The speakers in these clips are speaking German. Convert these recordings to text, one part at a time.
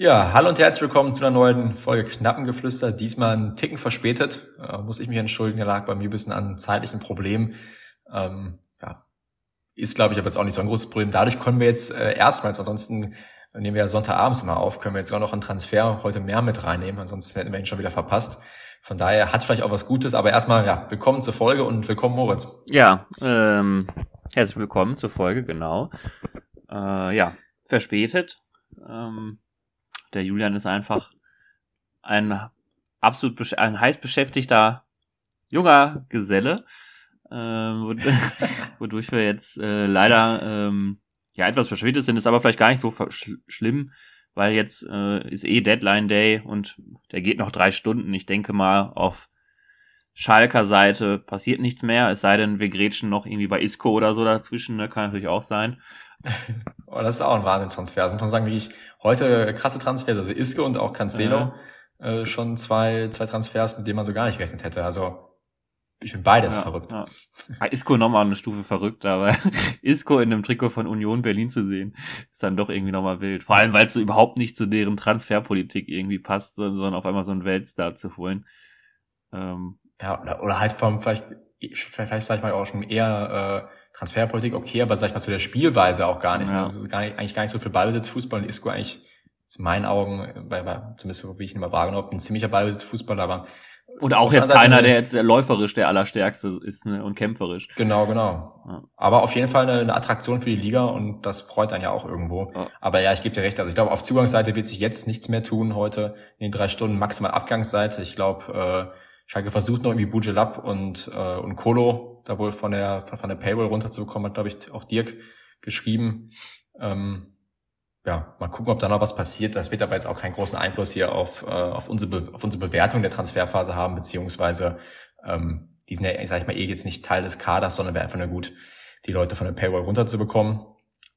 Ja, hallo und herzlich willkommen zu einer neuen Folge Knappengeflüster. Diesmal ein Ticken verspätet, äh, muss ich mich entschuldigen, lag bei mir ein bisschen an zeitlichen Problemen. Ähm, ja, ist, glaube ich, aber jetzt auch nicht so ein großes Problem. Dadurch können wir jetzt äh, erstmals, ansonsten nehmen wir ja Sonntagabends immer auf, können wir jetzt auch noch einen Transfer heute mehr mit reinnehmen, ansonsten hätten wir ihn schon wieder verpasst. Von daher hat vielleicht auch was Gutes, aber erstmal, ja, willkommen zur Folge und willkommen Moritz. Ja, ähm, herzlich willkommen zur Folge, genau. Äh, ja, verspätet. Ähm, der Julian ist einfach ein absolut ein heiß beschäftigter junger Geselle, äh, wodurch wir jetzt äh, leider ähm, ja etwas verspätet sind, ist aber vielleicht gar nicht so sch schlimm, weil jetzt äh, ist eh Deadline Day und der geht noch drei Stunden. Ich denke mal, auf Schalker Seite passiert nichts mehr, es sei denn, wir grätschen noch irgendwie bei Isco oder so dazwischen, ne? kann natürlich auch sein. Oh, das ist auch ein Wahnsinnstransfer. Also muss man sagen, wie ich heute krasse Transfers, also Isco und auch Cancelo, ja. äh, schon zwei, zwei Transfers, mit denen man so gar nicht gerechnet hätte. Also ich finde beides ja, verrückt. Ja. Isco nochmal eine Stufe verrückt, aber Isco in einem Trikot von Union Berlin zu sehen, ist dann doch irgendwie nochmal wild. Vor allem, weil es so überhaupt nicht zu deren Transferpolitik irgendwie passt, sondern auf einmal so einen Weltstar zu holen. Ähm, ja, oder, oder halt vom, vielleicht, vielleicht sag ich mal auch schon eher äh, Transferpolitik okay, aber sag ich mal zu der Spielweise auch gar nicht. Ja. Also gar nicht eigentlich gar nicht so viel Ballbesitz Fußball und Isco eigentlich in meinen Augen, bei, bei, zumindest wie ich ihn immer wahrgenommen habe, ein ziemlicher Ballbesitz Fußball, aber und auch jetzt keiner, der jetzt läuferisch der Allerstärkste ist ne, und kämpferisch. Genau, genau. Ja. Aber auf jeden Fall eine, eine, Attraktion für die Liga und das freut dann ja auch irgendwo. Ja. Aber ja, ich gebe dir recht. Also ich glaube, auf Zugangsseite wird sich jetzt nichts mehr tun heute in den drei Stunden. Maximal Abgangsseite. Ich glaube, äh, Schalke versucht noch irgendwie Bujelab und, äh, und Kolo da wohl von der, von der Paywall runterzubekommen, hat, glaube ich, auch Dirk geschrieben. Ähm, ja, mal gucken, ob da noch was passiert. Das wird aber jetzt auch keinen großen Einfluss hier auf, äh, auf, unsere, auf unsere Bewertung der Transferphase haben, beziehungsweise ähm, die sind ja, sag ich mal, eh jetzt nicht Teil des Kaders, sondern wäre einfach nur gut, die Leute von der Paywall runterzubekommen.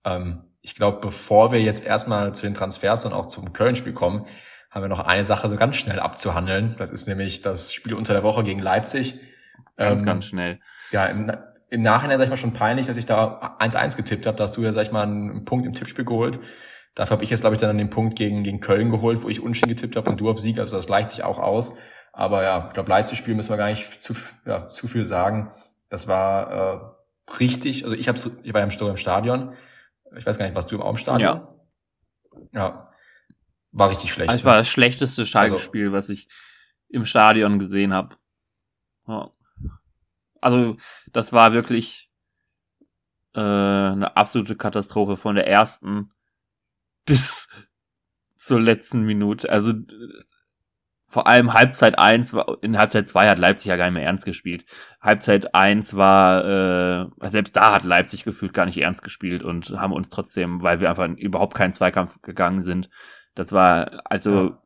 Ähm, ich glaube, bevor wir jetzt erstmal zu den Transfers und auch zum Köln-Spiel kommen, haben wir noch eine Sache so ganz schnell abzuhandeln. Das ist nämlich das Spiel unter der Woche gegen Leipzig. Ganz, ähm, ganz schnell. Ja, im, im Nachhinein, sag ich mal, schon peinlich, dass ich da 1-1 getippt habe. Da hast du ja, sag ich mal, einen Punkt im Tippspiel geholt. Dafür habe ich jetzt, glaube ich, dann den Punkt gegen, gegen Köln geholt, wo ich unschien getippt habe und du auf Sieg. Also das gleicht sich auch aus. Aber ja, ich glaube, Leipzig-Spiel müssen wir gar nicht zu, ja, zu viel sagen. Das war äh, richtig. Also ich, hab's, ich war ja im Stadion. Ich weiß gar nicht, was du im Stadion? Ja. Ja, war richtig schlecht. Also es war das schlechteste Schalke-Spiel, also, was ich im Stadion gesehen habe. Ja. Also das war wirklich äh, eine absolute Katastrophe von der ersten bis zur letzten Minute. Also vor allem Halbzeit 1, in Halbzeit 2 hat Leipzig ja gar nicht mehr ernst gespielt. Halbzeit 1 war, äh, selbst da hat Leipzig gefühlt gar nicht ernst gespielt und haben uns trotzdem, weil wir einfach überhaupt keinen Zweikampf gegangen sind, das war, also, ja.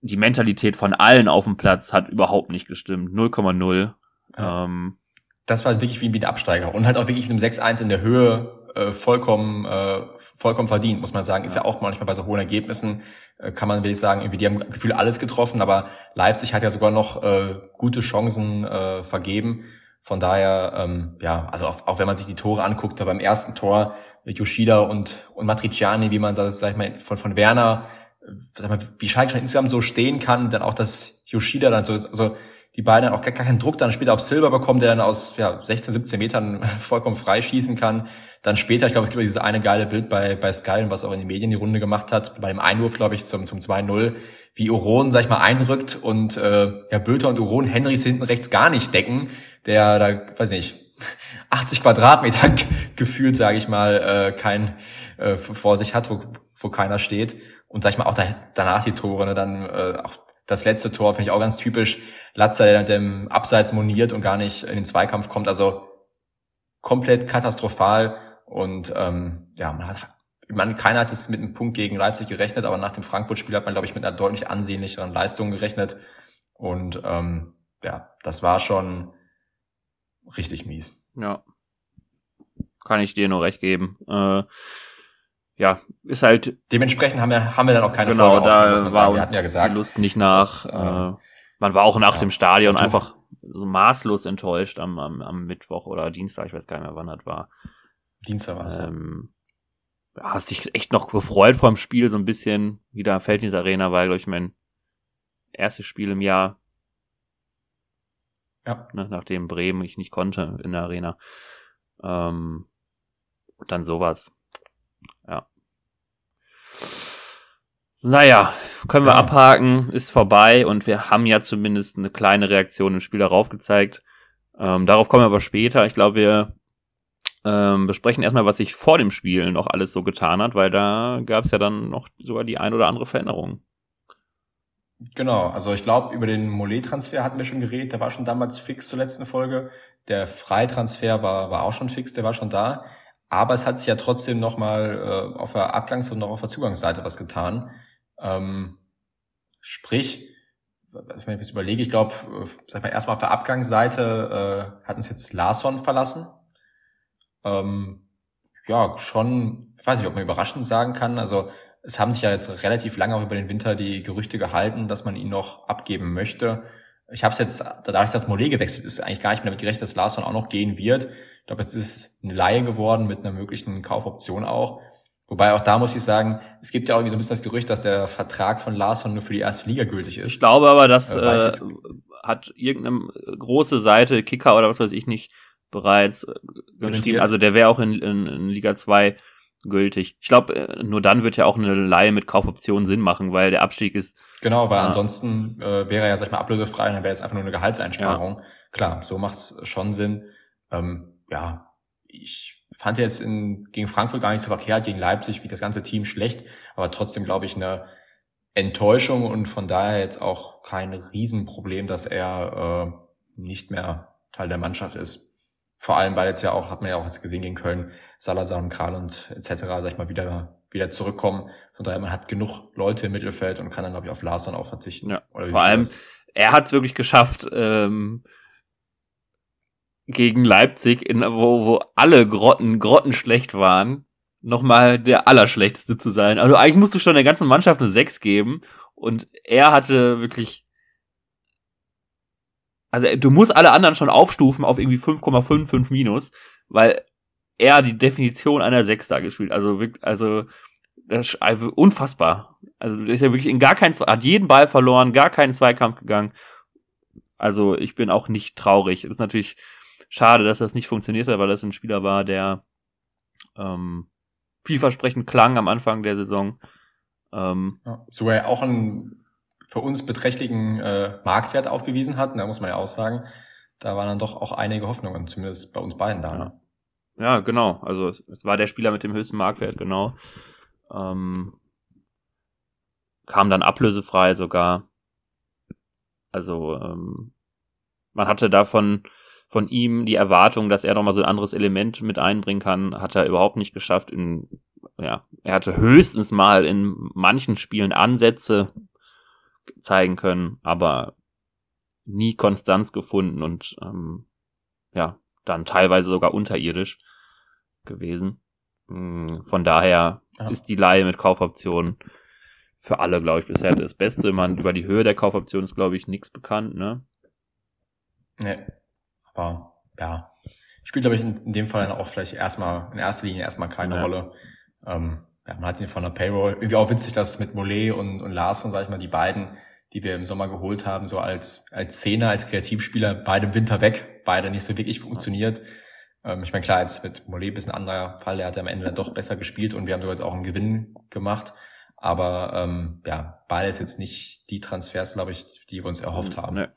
die Mentalität von allen auf dem Platz hat überhaupt nicht gestimmt. 0,0. Ja. Ähm, das war wirklich wie ein Absteiger und halt auch wirklich mit einem 6-1 in der Höhe äh, vollkommen, äh, vollkommen verdient, muss man sagen. Ist ja, ja auch manchmal bei so hohen Ergebnissen, äh, kann man wirklich sagen, irgendwie, die haben Gefühl alles getroffen, aber Leipzig hat ja sogar noch äh, gute Chancen äh, vergeben. Von daher, ähm, ja, also auch, auch wenn man sich die Tore anguckt, da beim ersten Tor Yoshida und, und Matriciani, wie man das, sag ich mal, von, von Werner, sag mal, wie Schalke schon insgesamt so stehen kann, dann auch, dass Yoshida dann so, also die beiden dann auch gar, keinen Druck dann später auf Silber bekommen, der dann aus ja, 16, 17 Metern vollkommen freischießen kann. Dann später, ich glaube, es gibt ja dieses eine geile Bild bei, bei Sky, was auch in den Medien die Runde gemacht hat, bei dem Einwurf, glaube ich, zum, zum 2-0, wie Uron, sag ich mal, einrückt und äh, ja, Bülter und Uron Henrys hinten rechts gar nicht decken, der da, weiß nicht, 80 Quadratmeter gefühlt, sage ich mal, äh, kein äh, vor sich hat, wo, wo keiner steht. Und sag ich mal, auch da, danach die Tore, ne, dann äh, auch das letzte Tor finde ich auch ganz typisch. Latzer, der mit dem Abseits moniert und gar nicht in den Zweikampf kommt. Also komplett katastrophal. Und ähm, ja, man hat, man, keiner hat es mit einem Punkt gegen Leipzig gerechnet, aber nach dem Frankfurt-Spiel hat man, glaube ich, mit einer deutlich ansehnlicheren Leistung gerechnet. Und ähm, ja, das war schon richtig mies. Ja. Kann ich dir nur recht geben. Äh, ja, ist halt. Dementsprechend haben wir, haben wir dann auch keine genau, Folge da offen, war uns ja gesagt, die Lust nicht nach. Dass, äh, äh, man war auch nach ja, dem Stadion einfach so maßlos enttäuscht am, am, am Mittwoch oder Dienstag, ich weiß gar nicht mehr, wann das war. Dienstag war es. Ähm, ja, hast dich echt noch gefreut vor dem Spiel, so ein bisschen. Wieder Feldnis Arena war, glaube ich, mein erstes Spiel im Jahr. Ja. Ne, nachdem Bremen ich nicht konnte in der Arena. Ähm, und dann sowas. Ja. Naja, können wir ja. abhaken, ist vorbei und wir haben ja zumindest eine kleine Reaktion im Spiel darauf gezeigt. Ähm, darauf kommen wir aber später. Ich glaube, wir ähm, besprechen erstmal, was sich vor dem Spiel noch alles so getan hat, weil da gab es ja dann noch sogar die ein oder andere Veränderung. Genau, also ich glaube, über den Mollet-Transfer hatten wir schon geredet, der war schon damals fix zur letzten Folge. Der Freitransfer war, war auch schon fix, der war schon da. Aber es hat sich ja trotzdem nochmal äh, auf der Abgangs- und noch auf der Zugangsseite was getan. Ähm, sprich, wenn ich jetzt überlege, ich glaube, sag mal, erstmal auf der Abgangsseite äh, hat uns jetzt Larson verlassen. Ähm, ja, schon, ich weiß nicht, ob man überraschend sagen kann. Also es haben sich ja jetzt relativ lange auch über den Winter die Gerüchte gehalten, dass man ihn noch abgeben möchte. Ich habe es jetzt, dadurch, dass Mollet gewechselt ist, eigentlich gar nicht mehr damit gerechnet, dass Larson auch noch gehen wird. Ich glaube, jetzt ist es eine Laie geworden mit einer möglichen Kaufoption auch. Wobei auch da muss ich sagen, es gibt ja auch irgendwie so ein bisschen das Gerücht, dass der Vertrag von Larsson nur für die erste Liga gültig ist. Ich glaube aber, das äh, äh, hat irgendeine große Seite, Kicker oder was weiß ich nicht, bereits äh, geschrieben. Also der wäre auch in, in, in Liga 2 gültig. Ich glaube, äh, nur dann wird ja auch eine Leihe mit Kaufoption Sinn machen, weil der Abstieg ist. Genau, weil ansonsten äh, wäre er ja, sag ich mal, ablösefrei und dann wäre es einfach nur eine Gehaltseinsparung. Ja. Klar, so macht's schon Sinn. Ähm, ja, ich fand jetzt in, gegen Frankfurt gar nicht so verkehrt, gegen Leipzig wie das ganze Team schlecht, aber trotzdem glaube ich eine Enttäuschung und von daher jetzt auch kein Riesenproblem, dass er äh, nicht mehr Teil der Mannschaft ist. Vor allem, weil jetzt ja auch, hat man ja auch jetzt gesehen gegen Köln, Salazar und Kral und etc., sag ich mal, wieder, wieder zurückkommen. Von daher, man hat genug Leute im Mittelfeld und kann dann, glaube ich, auf Larson auch verzichten. Ja, vor allem, er hat es wirklich geschafft, ähm, gegen Leipzig, in, wo, wo alle Grotten, grottenschlecht waren, nochmal der Allerschlechteste zu sein. Also eigentlich musst du schon der ganzen Mannschaft eine 6 geben und er hatte wirklich also du musst alle anderen schon aufstufen auf irgendwie 5,55 minus, weil er die Definition einer 6 da gespielt. Also wirklich, also das ist also unfassbar. Also ist ja wirklich in gar keinen, hat jeden Ball verloren, gar keinen Zweikampf gegangen. Also ich bin auch nicht traurig. ist natürlich schade, dass das nicht funktioniert hat, weil das ein Spieler war, der ähm, vielversprechend klang am Anfang der Saison. Ähm, ja, so er auch ein für uns beträchtlichen äh, Marktwert aufgewiesen hat. da muss man ja auch sagen, da waren dann doch auch einige Hoffnungen, zumindest bei uns beiden da. Ne? Ja, genau. Also es, es, war der Spieler mit dem höchsten Marktwert, genau. Ähm, kam dann ablösefrei sogar. Also ähm, man hatte davon von ihm die Erwartung, dass er noch mal so ein anderes Element mit einbringen kann, hat er überhaupt nicht geschafft. In, ja, er hatte höchstens mal in manchen Spielen Ansätze, zeigen können, aber nie Konstanz gefunden und ähm, ja, dann teilweise sogar unterirdisch gewesen. Hm, von daher ja. ist die Leihe mit Kaufoptionen für alle, glaube ich, bisher das Beste. Man, über die Höhe der Kaufoption ist, glaube ich, nichts bekannt, ne? Nee. Aber ja. Spielt, glaube ich, in, in, dem Fall auch vielleicht erstmal, in erster Linie erstmal keine ja. Rolle. Ähm, ja, man hat ihn von der Payroll. Irgendwie auch witzig, dass mit Mollet und, und Larsen, sag ich mal, die beiden, die wir im Sommer geholt haben, so als, als Zehner, als Kreativspieler, beide im Winter weg, beide nicht so wirklich funktioniert. Ähm, ich meine, klar, jetzt mit Mollet ein anderer Fall, der hat am Ende dann doch besser gespielt und wir haben sogar jetzt auch einen Gewinn gemacht. Aber ähm, ja, beide ist jetzt nicht die Transfers, glaube ich, die wir uns erhofft haben. Nee.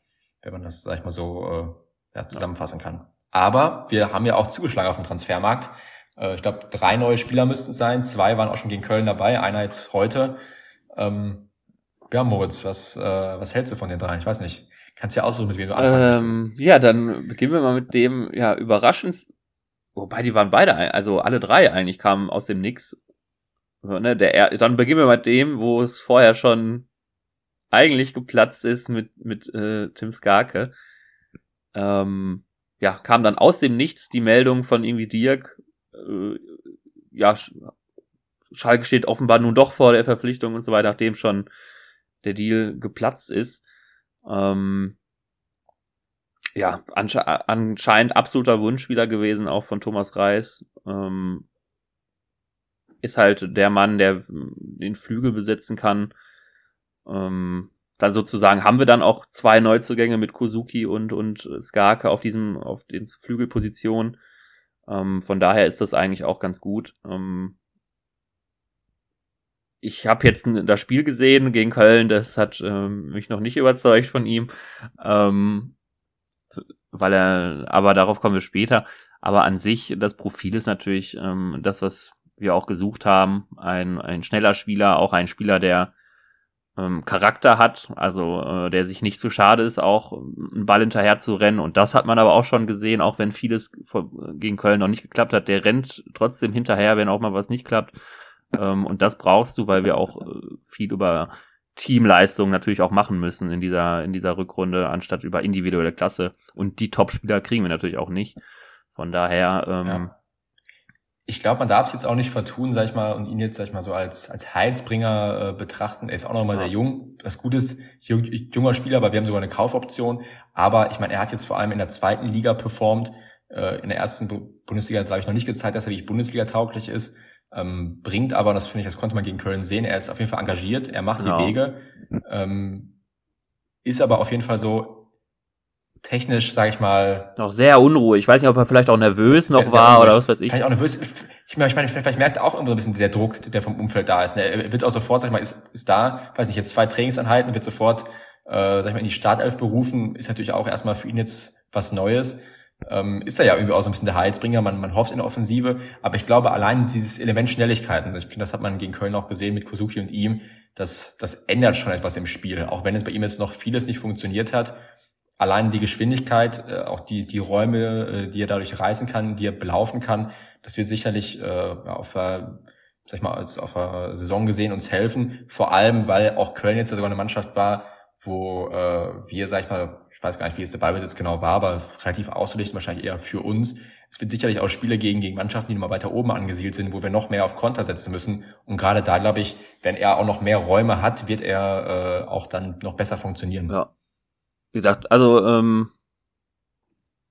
Wenn man das, sag ich mal, so äh, ja, zusammenfassen kann. Aber wir haben ja auch zugeschlagen auf dem Transfermarkt. Äh, ich glaube, drei neue Spieler müssten es sein. Zwei waren auch schon gegen Köln dabei, einer jetzt heute. Ähm, ja, Moritz, was, äh, was hältst du von den dreien? Ich weiß nicht. Kannst ja aussuchen, mit wem du anfangen ähm, Ja, dann beginnen wir mal mit dem, ja, überraschend, wobei die waren beide, also alle drei eigentlich kamen aus dem Nix. Ne, der, dann beginnen wir mit dem, wo es vorher schon eigentlich geplatzt ist mit, mit äh, Tim Skarke. Ähm, ja, kam dann aus dem Nichts die Meldung von irgendwie Dirk, äh, ja, Schalke steht offenbar nun doch vor der Verpflichtung und so weiter, nachdem schon der Deal geplatzt ist. Ähm, ja, ansche anscheinend absoluter Wunschspieler gewesen, auch von Thomas Reis. Ähm, ist halt der Mann, der den Flügel besetzen kann. Ähm, dann sozusagen haben wir dann auch zwei Neuzugänge mit Kozuki und, und Skarke auf diesem, auf den Flügelpositionen. Ähm, von daher ist das eigentlich auch ganz gut. Ähm, ich habe jetzt das Spiel gesehen gegen Köln, das hat ähm, mich noch nicht überzeugt von ihm, ähm, weil er, aber darauf kommen wir später. Aber an sich, das Profil ist natürlich ähm, das, was wir auch gesucht haben. Ein, ein schneller Spieler, auch ein Spieler, der ähm, Charakter hat, also äh, der sich nicht zu schade ist, auch einen Ball hinterher zu rennen. Und das hat man aber auch schon gesehen, auch wenn vieles gegen Köln noch nicht geklappt hat. Der rennt trotzdem hinterher, wenn auch mal was nicht klappt. Ähm, und das brauchst du, weil wir auch äh, viel über Teamleistung natürlich auch machen müssen in dieser, in dieser Rückrunde, anstatt über individuelle Klasse. Und die Top-Spieler kriegen wir natürlich auch nicht. Von daher, ähm, ja. Ich glaube, man darf es jetzt auch nicht vertun, sag ich mal, und ihn jetzt, sag ich mal, so als, als Heilsbringer äh, betrachten. Er ist auch noch mal ja. sehr jung. Das Gute ist, junger Spieler, aber wir haben sogar eine Kaufoption. Aber ich meine, er hat jetzt vor allem in der zweiten Liga performt. Äh, in der ersten Bundesliga, glaube ich, noch nicht gezeigt, dass er wirklich Bundesliga tauglich ist ähm, bringt aber, das finde ich, das konnte man gegen Köln sehen, er ist auf jeden Fall engagiert, er macht genau. die Wege, ähm, ist aber auf jeden Fall so technisch, sage ich mal. Noch sehr unruhig. Ich weiß nicht, ob er vielleicht auch nervös noch war oder was weiß ich. Vielleicht auch nervös. Ich meine, ich meine, vielleicht merkt er auch irgendwo ein bisschen der Druck, der vom Umfeld da ist. Er wird auch sofort, sag ich mal, ist, ist da, weiß nicht, jetzt zwei Trainingsanheiten, wird sofort, äh, sag ich mal, in die Startelf berufen, ist natürlich auch erstmal für ihn jetzt was Neues ähm, ist er ja irgendwie auch so ein bisschen der Heilsbringer. Man, man hofft in der Offensive, aber ich glaube, allein dieses Element Schnelligkeiten, ich finde, das hat man gegen Köln auch gesehen mit Kosuki und ihm, das, das ändert schon etwas im Spiel. Auch wenn es bei ihm jetzt noch vieles nicht funktioniert hat, allein die Geschwindigkeit, äh, auch die, die Räume, äh, die er dadurch reißen kann, die er belaufen kann, das wird sicherlich äh, auf der, sag ich mal, als auf der Saison gesehen uns helfen. Vor allem, weil auch Köln jetzt sogar eine Mannschaft war, wo äh, wir, sag ich mal, ich weiß gar nicht, wie es der Ballbesitz genau war, aber relativ auszurichten, wahrscheinlich eher für uns. Es wird sicherlich auch Spiele gegen, gegen Mannschaften, die nochmal weiter oben angesiedelt sind, wo wir noch mehr auf Konter setzen müssen. Und gerade da, glaube ich, wenn er auch noch mehr Räume hat, wird er äh, auch dann noch besser funktionieren. Ja. Wie gesagt, also ähm,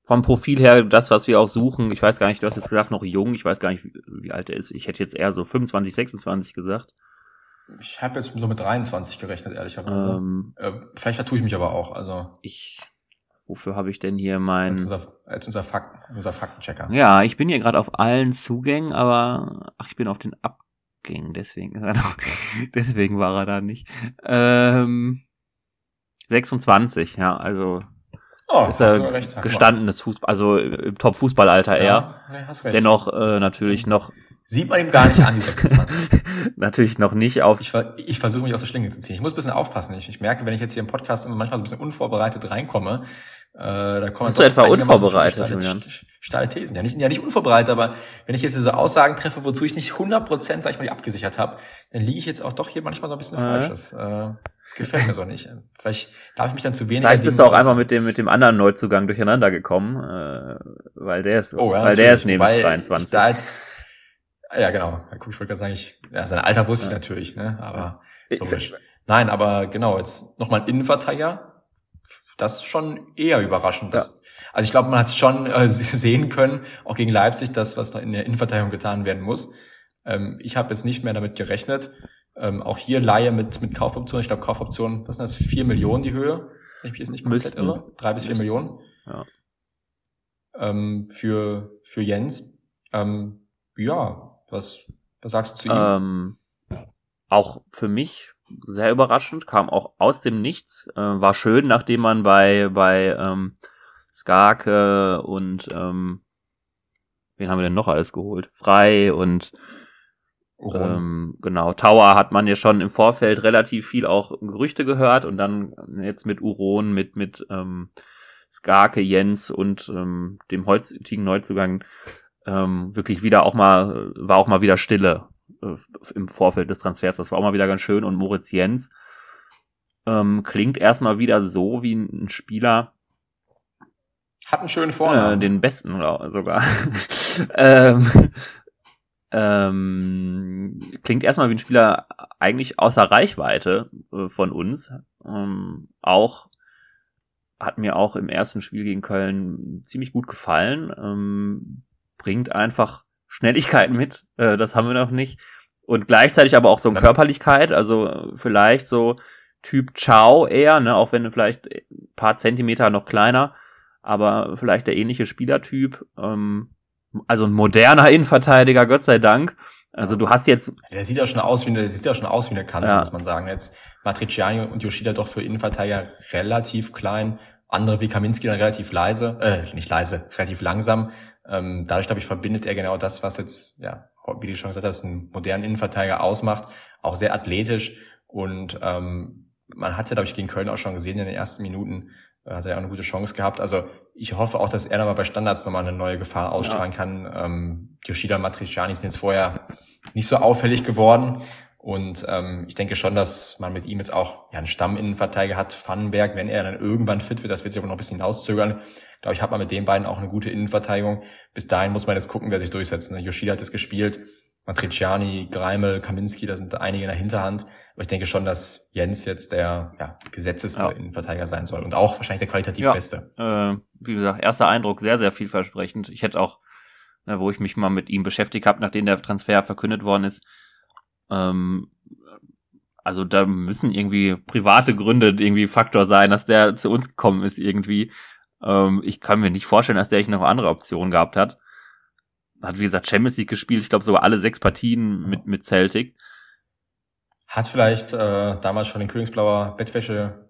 vom Profil her, das, was wir auch suchen, ich weiß gar nicht, du hast jetzt gesagt, noch jung, ich weiß gar nicht, wie, wie alt er ist. Ich hätte jetzt eher so 25, 26 gesagt. Ich habe jetzt nur mit 23 gerechnet, ehrlicherweise. Ähm, äh, vielleicht vertue ich mich aber auch. Also ich. Wofür habe ich denn hier mein? Als unser, als unser, Fakt, unser Faktenchecker. Ja, ich bin hier gerade auf allen Zugängen, aber ach, ich bin auf den Abgängen, deswegen deswegen war er da nicht. Ähm, 26, ja, also Oh, ist er recht, gestandenes Fußball, also im Top-Fußballalter eher. Ja, nee, hast recht. Dennoch äh, natürlich noch Sieht man ihm gar nicht an, die 26. Natürlich noch nicht auf. Ich, ich versuche mich aus der Schlinge zu ziehen. Ich muss ein bisschen aufpassen. Ich, ich merke, wenn ich jetzt hier im Podcast immer manchmal so ein bisschen unvorbereitet reinkomme, äh, da kommen Bist du etwa unvorbereitet, Julian? Steile Thesen. Ja nicht, ja, nicht unvorbereitet, aber wenn ich jetzt so Aussagen treffe, wozu ich nicht 100%, sag ich mal, abgesichert habe, dann liege ich jetzt auch doch hier manchmal so ein bisschen äh. falsch. Das äh, gefällt mir so nicht. Vielleicht darf ich mich dann zu wenig... Vielleicht bist du auch einfach mit dem, mit dem anderen Neuzugang durcheinander gekommen, äh, weil der ist, oh, ja, weil der ist nämlich 23. da jetzt ja, genau. Ich wollte gerade sagen, ich, ja, sein Alter wusste ja. ich natürlich, ne? Aber logisch. Nein, aber genau, jetzt nochmal ein Innenverteidiger. Das ist schon eher überraschend. Ja. also ich glaube, man hat schon äh, sehen können, auch gegen Leipzig, das, was da in der Innenverteidigung getan werden muss. Ähm, ich habe jetzt nicht mehr damit gerechnet. Ähm, auch hier Laie mit, mit Kaufoptionen. Ich glaube, Kaufoptionen, was sind das? Vier Millionen die Höhe? Wenn ich mich jetzt nicht komplett Müssten. irre. Drei bis vier. Millionen. Ja. Ähm, für, für Jens. Ähm, ja, was, was sagst du zu ihm? Ähm, auch für mich sehr überraschend, kam auch aus dem Nichts. Äh, war schön, nachdem man bei, bei ähm, Skarke und ähm, wen haben wir denn noch alles geholt? Frei und ähm, genau, Tower hat man ja schon im Vorfeld relativ viel auch Gerüchte gehört und dann jetzt mit Uron, mit, mit ähm, Skarke, Jens und ähm, dem heutigen Neuzugang ähm, wirklich wieder auch mal, war auch mal wieder Stille äh, im Vorfeld des Transfers. Das war auch mal wieder ganz schön. Und Moritz Jens ähm, klingt erstmal wieder so wie ein Spieler. Hat einen schönen Vornamen. Äh, den besten sogar. ähm, ähm, klingt erstmal wie ein Spieler eigentlich außer Reichweite äh, von uns. Ähm, auch hat mir auch im ersten Spiel gegen Köln ziemlich gut gefallen. Ähm, bringt einfach Schnelligkeit mit. Äh, das haben wir noch nicht. und gleichzeitig aber auch so eine Körperlichkeit, also vielleicht so Typ Chow eher, ne, auch wenn vielleicht ein paar Zentimeter noch kleiner, aber vielleicht der ähnliche Spielertyp, ähm, also ein moderner Innenverteidiger, Gott sei Dank. Also du hast jetzt. Der sieht ja schon aus wie eine, der sieht ja schon aus wie eine Kante, ja. muss man sagen. Jetzt Matriciani und Yoshida doch für Innenverteidiger relativ klein, andere wie Kaminski dann relativ leise, äh, nicht leise, relativ langsam. Ähm, dadurch, glaube ich, verbindet er genau das, was jetzt, ja, wie die schon gesagt hast, einen modernen Innenverteidiger ausmacht, auch sehr athletisch und ähm, man hat ja, glaube ich, gegen Köln auch schon gesehen in den ersten Minuten, äh, hat er ja auch eine gute Chance gehabt. Also ich hoffe auch, dass er nochmal bei Standards nochmal eine neue Gefahr ausstrahlen ja. kann. Ähm, Yoshida und Matriciani sind jetzt vorher nicht so auffällig geworden. Und ähm, ich denke schon, dass man mit ihm jetzt auch ja, einen Stamminnenverteidiger hat. Vandenberg, wenn er dann irgendwann fit wird, das wird sich aber noch ein bisschen hinauszögern. Glaube ich, hat man mit den beiden auch eine gute Innenverteidigung. Bis dahin muss man jetzt gucken, wer sich durchsetzt. Ne? Yoshida hat es gespielt. Matriciani, Greimel, Kaminski, da sind einige in der Hinterhand. Aber ich denke schon, dass Jens jetzt der ja, gesetzeste ja. Innenverteidiger sein soll und auch wahrscheinlich der qualitativ ja, beste. Äh, wie gesagt, erster Eindruck sehr, sehr vielversprechend. Ich hätte auch, äh, wo ich mich mal mit ihm beschäftigt habe, nachdem der Transfer verkündet worden ist, ähm, also da müssen irgendwie private Gründe irgendwie Faktor sein, dass der zu uns gekommen ist irgendwie. Ähm, ich kann mir nicht vorstellen, dass der nicht noch andere Optionen gehabt hat. Hat wie gesagt Champions League gespielt, ich glaube sogar alle sechs Partien mit mit Celtic hat vielleicht äh, damals schon den Königsblauer Bettwäsche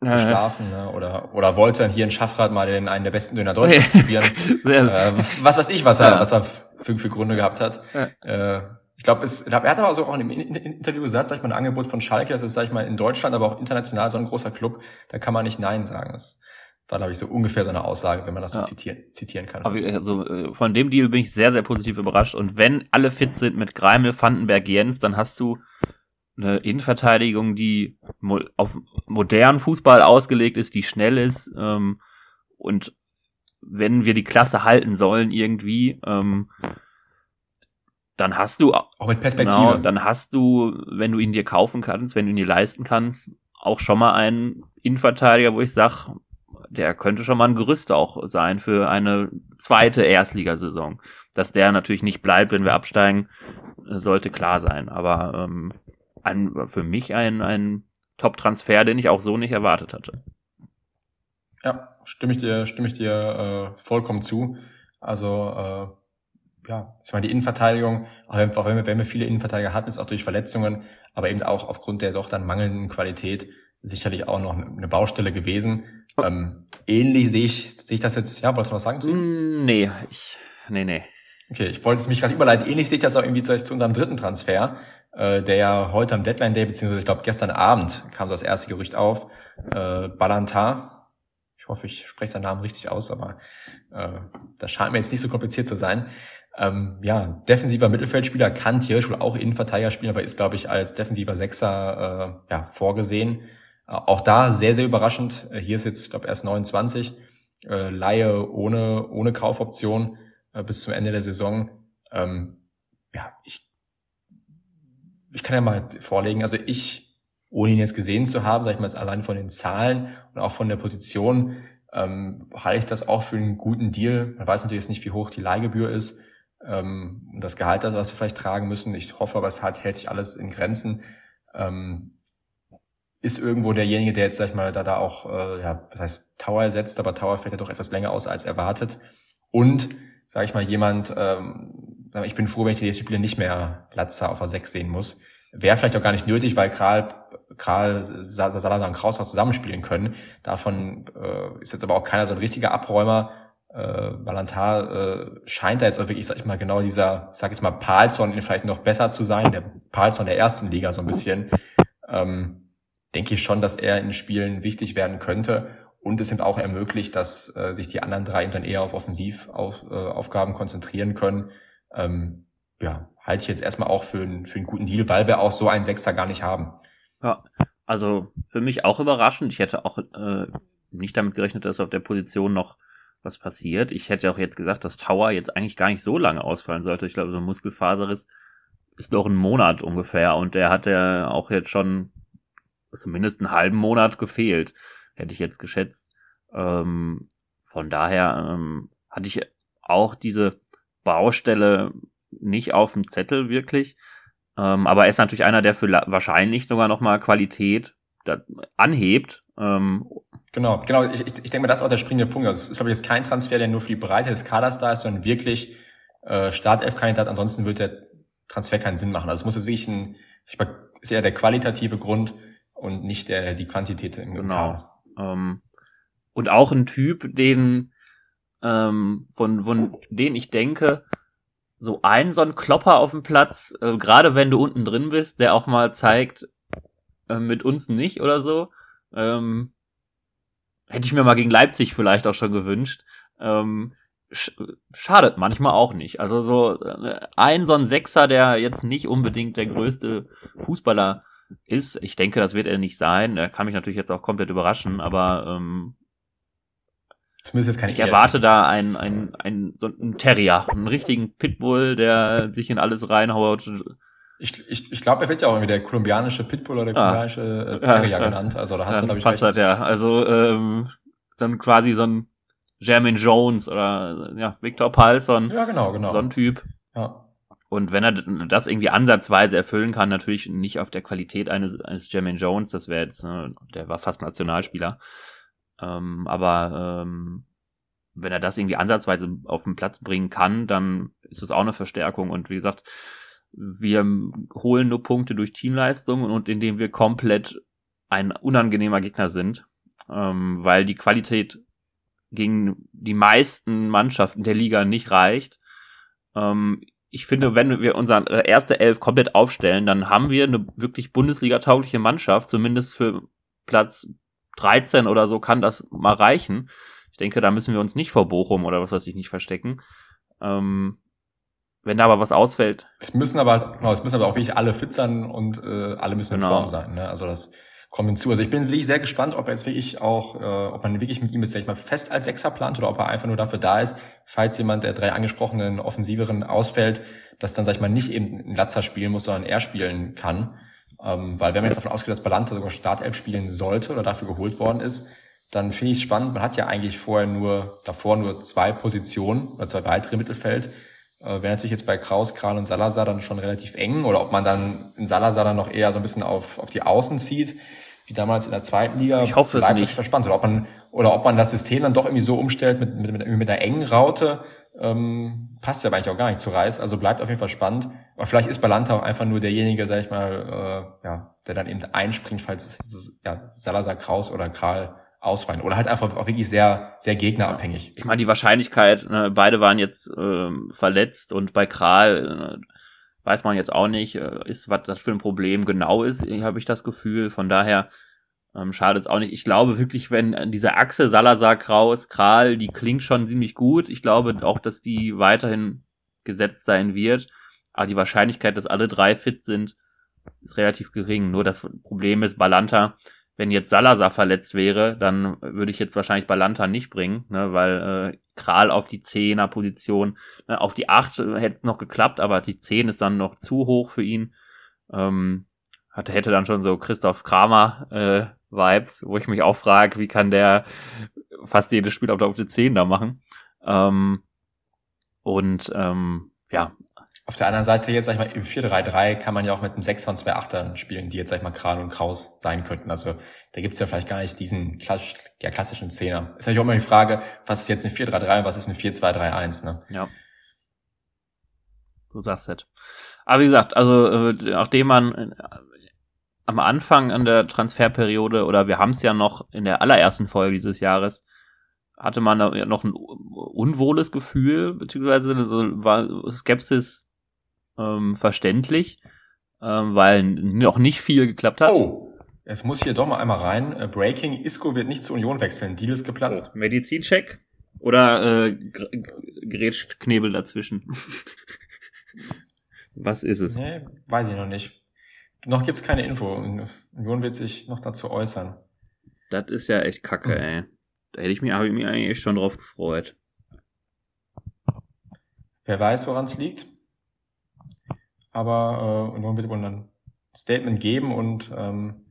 geschlafen ne? oder oder wollte hier in Schaffrad mal den einen der besten Döner Deutschlands probieren. äh, was weiß ich, was er, ja. was er für, für Gründe gehabt hat. Ja. Äh, ich glaube, er hat aber auch in einem Interview gesagt, sag ich mal, ein Angebot von Schalke, das ist, sag ich mal, in Deutschland, aber auch international so ein großer Club, da kann man nicht Nein sagen. Das war, glaube ich, so ungefähr so eine Aussage, wenn man das so ja. zitieren, zitieren kann. Also, äh, von dem Deal bin ich sehr, sehr positiv überrascht. Und wenn alle fit sind mit Greimel, Vandenberg, Jens, dann hast du eine Innenverteidigung, die auf modernen Fußball ausgelegt ist, die schnell ist ähm, und wenn wir die Klasse halten sollen irgendwie, ähm, dann hast du auch mit Perspektive. Genau, dann hast du, wenn du ihn dir kaufen kannst, wenn du ihn dir leisten kannst, auch schon mal einen Innenverteidiger, wo ich sag, der könnte schon mal ein Gerüst auch sein für eine zweite Erstligasaison. Dass der natürlich nicht bleibt, wenn wir absteigen, sollte klar sein. Aber ähm, ein, für mich ein, ein Top-Transfer, den ich auch so nicht erwartet hatte. Ja, stimme ich dir, stimme ich dir äh, vollkommen zu. Also äh, ja, ich meine, die Innenverteidigung, auch wenn, auch wenn, wir, wenn wir viele Innenverteidiger hatten, ist auch durch Verletzungen, aber eben auch aufgrund der doch dann mangelnden Qualität sicherlich auch noch eine Baustelle gewesen. Oh. Ähm, ähnlich sehe ich, sehe ich das jetzt, ja, wolltest du was sagen zu? Mm, nee, ich, nee, nee. Okay, ich wollte es mich gerade überleiten. Ähnlich sehe ich das auch irgendwie zu, zu unserem dritten Transfer, äh, der ja heute am Deadline Day, beziehungsweise ich glaube gestern Abend kam so das erste Gerücht auf, äh, Balantar. Ich hoffe, ich spreche seinen Namen richtig aus, aber äh, das scheint mir jetzt nicht so kompliziert zu sein. Ähm, ja, defensiver Mittelfeldspieler kann Tiersch wohl auch Innenverteidiger spielen, aber ist, glaube ich, als defensiver Sechser äh, ja, vorgesehen. Äh, auch da sehr, sehr überraschend. Äh, hier ist jetzt, glaube erst 29. Äh, Laie ohne, ohne Kaufoption äh, bis zum Ende der Saison. Ähm, ja, ich ich kann ja mal vorlegen, also ich, ohne ihn jetzt gesehen zu haben, sag ich mal jetzt allein von den Zahlen und auch von der Position, ähm, halte ich das auch für einen guten Deal. Man weiß natürlich jetzt nicht, wie hoch die Leihgebühr ist ähm, und das Gehalt, das wir vielleicht tragen müssen. Ich hoffe aber, es halt, hält sich alles in Grenzen. Ähm, ist irgendwo derjenige, der jetzt, sag ich mal, da, da auch, äh, ja, was heißt Tower ersetzt, aber Tower fällt ja doch etwas länger aus als erwartet. Und, sag ich mal, jemand, ähm, ich bin froh, wenn ich die nächsten Spiele nicht mehr Latza auf der 6 sehen muss. Wäre vielleicht auch gar nicht nötig, weil Kral, Kral, Salazar und Kraus auch zusammenspielen können. Davon äh, ist jetzt aber auch keiner so ein richtiger Abräumer. Äh, Balantar äh, scheint da jetzt auch wirklich, sag ich mal, genau dieser, ich sag jetzt mal, Palzon vielleicht noch besser zu sein, der Palzon der ersten Liga so ein bisschen. Ähm, denke ich schon, dass er in Spielen wichtig werden könnte und es eben auch ermöglicht, dass äh, sich die anderen drei dann eher auf Offensivaufgaben äh, konzentrieren können ähm, ja, halte ich jetzt erstmal auch für, einen für einen guten Deal, weil wir auch so einen Sechser gar nicht haben. Ja, also für mich auch überraschend. Ich hätte auch äh, nicht damit gerechnet, dass auf der Position noch was passiert. Ich hätte auch jetzt gesagt, dass Tower jetzt eigentlich gar nicht so lange ausfallen sollte. Ich glaube, so ein Muskelfaserriss ist doch ein Monat ungefähr und der hat ja auch jetzt schon zumindest einen halben Monat gefehlt, hätte ich jetzt geschätzt. Ähm, von daher ähm, hatte ich auch diese Baustelle nicht auf dem Zettel wirklich. Ähm, aber er ist natürlich einer, der für wahrscheinlich sogar nochmal Qualität anhebt. Ähm, genau, genau. Ich, ich, ich denke mal, das ist auch der springende Punkt. Also es ist, glaube ich, jetzt kein Transfer, der nur für die Breite des Kaders da ist, sondern wirklich äh, Startelf-Kandidat. Ansonsten wird der Transfer keinen Sinn machen. Also es muss jetzt wirklich ein, ich mal, ist eher der qualitative Grund und nicht der die Quantität im Genau. Ähm, und auch ein Typ, den ähm, von, von denen ich denke, so ein so ein Klopper auf dem Platz, äh, gerade wenn du unten drin bist, der auch mal zeigt, äh, mit uns nicht oder so. Ähm, hätte ich mir mal gegen Leipzig vielleicht auch schon gewünscht. Ähm, sch schadet manchmal auch nicht. Also so äh, ein so ein Sechser, der jetzt nicht unbedingt der größte Fußballer ist. Ich denke, das wird er nicht sein. Er kann mich natürlich jetzt auch komplett überraschen, aber ähm, Zumindest jetzt keine ich erwarte da einen, einen, einen, so einen Terrier, einen richtigen Pitbull, der sich in alles reinhaut. Ich, ich, ich glaube, er wird ja auch irgendwie der kolumbianische Pitbull oder der ah. kolumbianische äh, Terrier ja, genannt. Also da hast du, glaube ich, passt recht. Das, ja. Also ähm, dann quasi so ein Jermaine Jones oder ja, Victor Palson. Ja, genau, genau. So ein Typ. Ja. Und wenn er das irgendwie ansatzweise erfüllen kann, natürlich nicht auf der Qualität eines, eines Jermaine Jones, das wäre jetzt, ne, der war fast Nationalspieler. Ähm, aber ähm, wenn er das irgendwie ansatzweise auf den Platz bringen kann, dann ist es auch eine Verstärkung. Und wie gesagt, wir holen nur Punkte durch Teamleistung und indem wir komplett ein unangenehmer Gegner sind, ähm, weil die Qualität gegen die meisten Mannschaften der Liga nicht reicht. Ähm, ich finde, wenn wir unsere erste Elf komplett aufstellen, dann haben wir eine wirklich Bundesliga-taugliche Mannschaft, zumindest für Platz 13 oder so kann das mal reichen. Ich denke, da müssen wir uns nicht vor Bochum oder was weiß ich nicht verstecken. Ähm, wenn da aber was ausfällt. Es müssen aber, genau, es müssen aber auch wirklich alle fit sein und äh, alle müssen genau. in Form sein. Ne? Also das kommt hinzu. Also ich bin wirklich sehr gespannt, ob er jetzt wirklich auch, äh, ob man wirklich mit ihm jetzt sag ich mal fest als Sechser plant oder ob er einfach nur dafür da ist, falls jemand der drei angesprochenen Offensiveren ausfällt, dass dann sag ich mal nicht eben ein Latzer spielen muss, sondern er spielen kann. Ähm, weil wenn man jetzt davon ausgeht, dass Balanta sogar Startelf spielen sollte oder dafür geholt worden ist, dann finde ich es spannend. Man hat ja eigentlich vorher nur davor nur zwei Positionen oder zwei weitere Mittelfeld. Äh, Wäre natürlich jetzt bei Kraus, Kral und Salazar dann schon relativ eng oder ob man dann in Salazar dann noch eher so ein bisschen auf, auf die Außen zieht, wie damals in der zweiten Liga. Ich hoffe es nicht. Verspannt. Oder ob man, oder ob man das System dann doch irgendwie so umstellt mit, mit, mit, mit einer engen Raute, ähm, passt ja eigentlich auch gar nicht zu Reis. Also bleibt auf jeden Fall spannend. Aber vielleicht ist Balanta auch einfach nur derjenige, sag ich mal, äh, ja, der dann eben einspringt, falls ja, Salazar, Kraus oder Kral ausfallen. Oder halt einfach auch wirklich sehr, sehr gegnerabhängig. Ich meine, die Wahrscheinlichkeit, ne, beide waren jetzt ähm, verletzt und bei Kral äh, weiß man jetzt auch nicht, äh, ist, was das für ein Problem genau ist, habe ich das Gefühl. Von daher ähm, schadet es auch nicht. Ich glaube wirklich, wenn diese Achse Salazar, Kraus, Kral, die klingt schon ziemlich gut. Ich glaube auch, dass die weiterhin gesetzt sein wird. Aber die Wahrscheinlichkeit, dass alle drei fit sind, ist relativ gering. Nur das Problem ist, Balanta wenn jetzt Salazar verletzt wäre, dann würde ich jetzt wahrscheinlich Balanta nicht bringen, ne, weil äh, Kral auf die Zehner Position, ne, auf die Acht hätte es noch geklappt, aber die Zehn ist dann noch zu hoch für ihn. Ähm, hatte, hätte dann schon so Christoph Kramer äh, Vibes, wo ich mich auch frage, wie kann der fast jedes Spiel auf der, auf die Zehn da machen. Ähm, und ähm, ja, auf der anderen Seite jetzt, sag ich mal, im 4-3-3 kann man ja auch mit einem 6 und zwei Achtern spielen, die jetzt, sag ich mal, Kran und Kraus sein könnten. Also da gibt's ja vielleicht gar nicht diesen klassisch, ja, klassischen Zehner. Ist natürlich auch immer die Frage, was ist jetzt eine 4-3-3 und was ist eine 4-2-3-1, ne? Ja. Du sagst es. Aber wie gesagt, also äh, nachdem man äh, am Anfang an der Transferperiode, oder wir haben es ja noch in der allerersten Folge dieses Jahres, hatte man noch ein unwohles Gefühl, beziehungsweise so war Skepsis ähm, verständlich, ähm, weil noch nicht viel geklappt hat. Oh, es muss hier doch mal einmal rein. Äh, Breaking, Isco wird nicht zur Union wechseln. Deal ist geplatzt. Oh, Medizincheck oder äh, grätscht Knebel dazwischen? Was ist es? Nee, weiß ich noch nicht. Noch gibt's keine Info. Union wird sich noch dazu äußern. Das ist ja echt kacke, mhm. ey. Da hätte ich mich, habe ich mich eigentlich schon drauf gefreut. Wer weiß, woran es liegt aber äh, Union wird wohl ein Statement geben und ähm,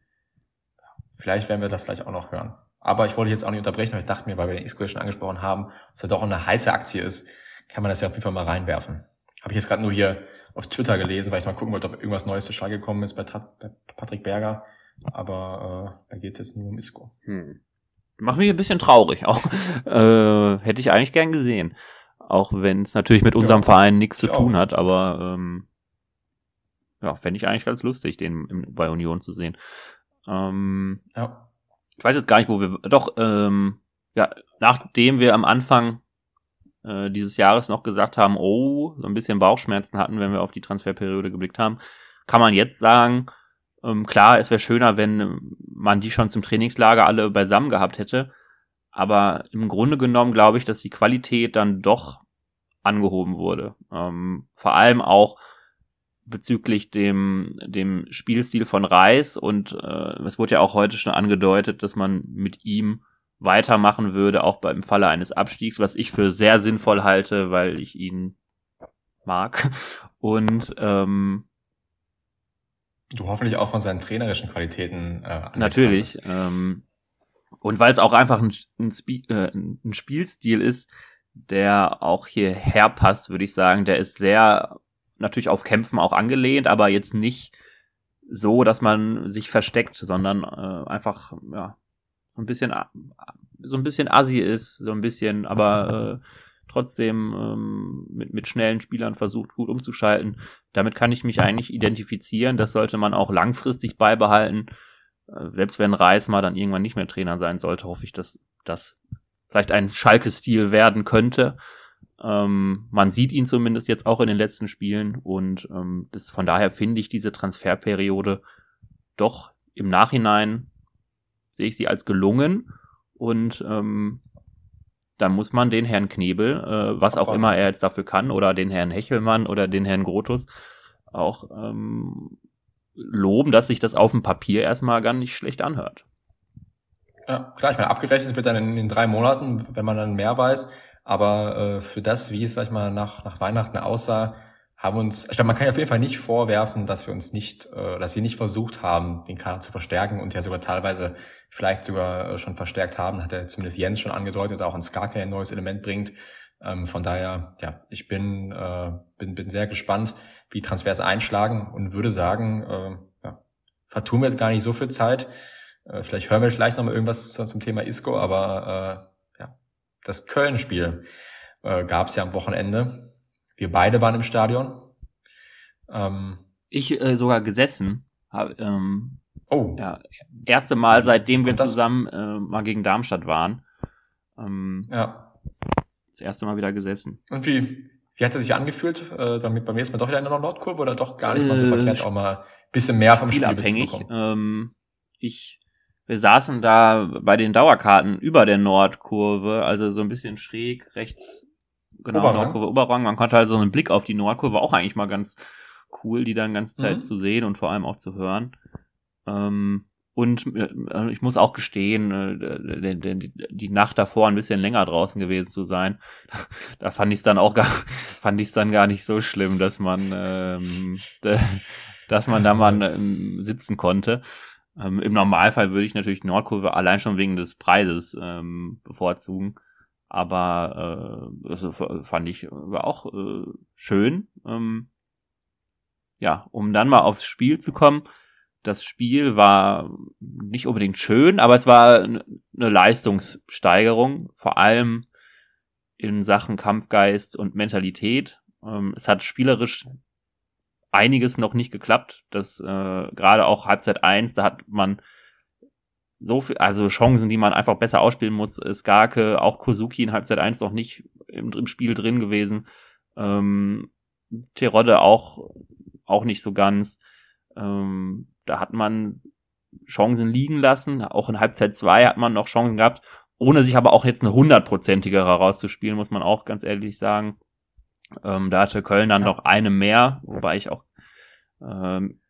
vielleicht werden wir das gleich auch noch hören. Aber ich wollte jetzt auch nicht unterbrechen, aber ich dachte mir, weil wir den X-Square schon angesprochen haben, dass er doch eine heiße Aktie ist, kann man das ja auf jeden Fall mal reinwerfen. Habe ich jetzt gerade nur hier auf Twitter gelesen, weil ich mal gucken wollte, ob irgendwas Neues zu Schalke gekommen ist bei, bei Patrick Berger. Aber äh, da geht es jetzt nur um Isco. Hm. Macht mich ein bisschen traurig auch. äh, hätte ich eigentlich gern gesehen. Auch wenn es natürlich mit unserem ja, Verein nichts zu tun auch. hat, aber ähm, ja, fände ich eigentlich ganz lustig, den im, bei Union zu sehen. Ähm, ja. Ich weiß jetzt gar nicht, wo wir. Doch, ähm, ja, nachdem wir am Anfang äh, dieses Jahres noch gesagt haben, oh, so ein bisschen Bauchschmerzen hatten, wenn wir auf die Transferperiode geblickt haben, kann man jetzt sagen, ähm, klar, es wäre schöner, wenn man die schon zum Trainingslager alle beisammen gehabt hätte. Aber im Grunde genommen glaube ich, dass die Qualität dann doch angehoben wurde. Ähm, vor allem auch bezüglich dem, dem Spielstil von Reis und äh, es wurde ja auch heute schon angedeutet, dass man mit ihm weitermachen würde, auch beim Falle eines Abstiegs, was ich für sehr sinnvoll halte, weil ich ihn mag. Und ähm, du hoffentlich auch von seinen trainerischen Qualitäten äh, natürlich. Ähm, und weil es auch einfach ein, ein, äh, ein Spielstil ist, der auch hierher passt, würde ich sagen. Der ist sehr natürlich auf Kämpfen auch angelehnt, aber jetzt nicht so, dass man sich versteckt, sondern äh, einfach ja so ein bisschen so ein bisschen assi ist, so ein bisschen, aber äh, trotzdem ähm, mit, mit schnellen Spielern versucht, gut umzuschalten. Damit kann ich mich eigentlich identifizieren. Das sollte man auch langfristig beibehalten. Äh, selbst wenn Reis mal dann irgendwann nicht mehr Trainer sein sollte, hoffe ich, dass das vielleicht ein Schalke-Stil werden könnte. Ähm, man sieht ihn zumindest jetzt auch in den letzten Spielen und ähm, das, von daher finde ich diese Transferperiode doch im Nachhinein sehe ich sie als gelungen und ähm, da muss man den Herrn Knebel, äh, was auch immer er jetzt dafür kann, oder den Herrn Hechelmann oder den Herrn Grotus auch ähm, loben, dass sich das auf dem Papier erstmal gar nicht schlecht anhört. Ja, klar, ich meine, abgerechnet wird dann in den drei Monaten, wenn man dann mehr weiß. Aber äh, für das, wie es, sag ich mal, nach, nach Weihnachten aussah, haben uns, ich glaube, man kann ja auf jeden Fall nicht vorwerfen, dass wir uns nicht, äh, dass sie nicht versucht haben, den Kader zu verstärken und ja sogar teilweise vielleicht sogar äh, schon verstärkt haben, hat ja zumindest Jens schon angedeutet, auch ein Skake ein neues Element bringt. Ähm, von daher, ja, ich bin, äh, bin, bin sehr gespannt, wie Transfers einschlagen und würde sagen, äh, ja, vertun wir jetzt gar nicht so viel Zeit. Äh, vielleicht hören wir vielleicht noch mal irgendwas zum Thema Isco, aber äh, das Köln-Spiel äh, gab es ja am Wochenende wir beide waren im Stadion. Ähm, ich äh, sogar gesessen. Hab, ähm, oh. Ja, erste Mal, seitdem wir zusammen äh, mal gegen Darmstadt waren. Ähm, ja. Das erste Mal wieder gesessen. Und wie, wie hat er sich angefühlt? Äh, beim, beim nächsten Mal doch wieder in der Nordkurve oder doch gar nicht mal so äh, verkehrt, auch mal ein bisschen mehr vom Spiel abhängig. Ähm, ich, wir saßen da bei den Dauerkarten über der Nordkurve, also so ein bisschen schräg rechts genau, Oberrang. Nordkurve Oberrang. Man konnte halt so einen Blick auf die Nordkurve auch eigentlich mal ganz cool, die dann ganze Zeit mhm. zu sehen und vor allem auch zu hören. Ähm, und äh, ich muss auch gestehen, äh, die, die Nacht davor ein bisschen länger draußen gewesen zu sein, da fand ich es dann auch gar, fand ich es dann gar nicht so schlimm, dass man, ähm, dass man da mal ähm, sitzen konnte. Ähm, Im Normalfall würde ich natürlich Nordkurve allein schon wegen des Preises ähm, bevorzugen. Aber äh, das fand ich war auch äh, schön. Ähm, ja, um dann mal aufs Spiel zu kommen. Das Spiel war nicht unbedingt schön, aber es war eine Leistungssteigerung, vor allem in Sachen Kampfgeist und Mentalität. Ähm, es hat spielerisch einiges noch nicht geklappt. Das äh, gerade auch Halbzeit eins, da hat man so viel, also Chancen, die man einfach besser ausspielen muss. Skarke, auch Kozuki in Halbzeit 1 noch nicht im, im Spiel drin gewesen. Ähm, Terodde auch, auch nicht so ganz. Ähm, da hat man Chancen liegen lassen. Auch in Halbzeit 2 hat man noch Chancen gehabt, ohne sich aber auch jetzt eine hundertprozentige herauszuspielen, muss man auch ganz ehrlich sagen. Ähm, da hatte Köln dann ja. noch eine mehr, wobei ich auch ähm,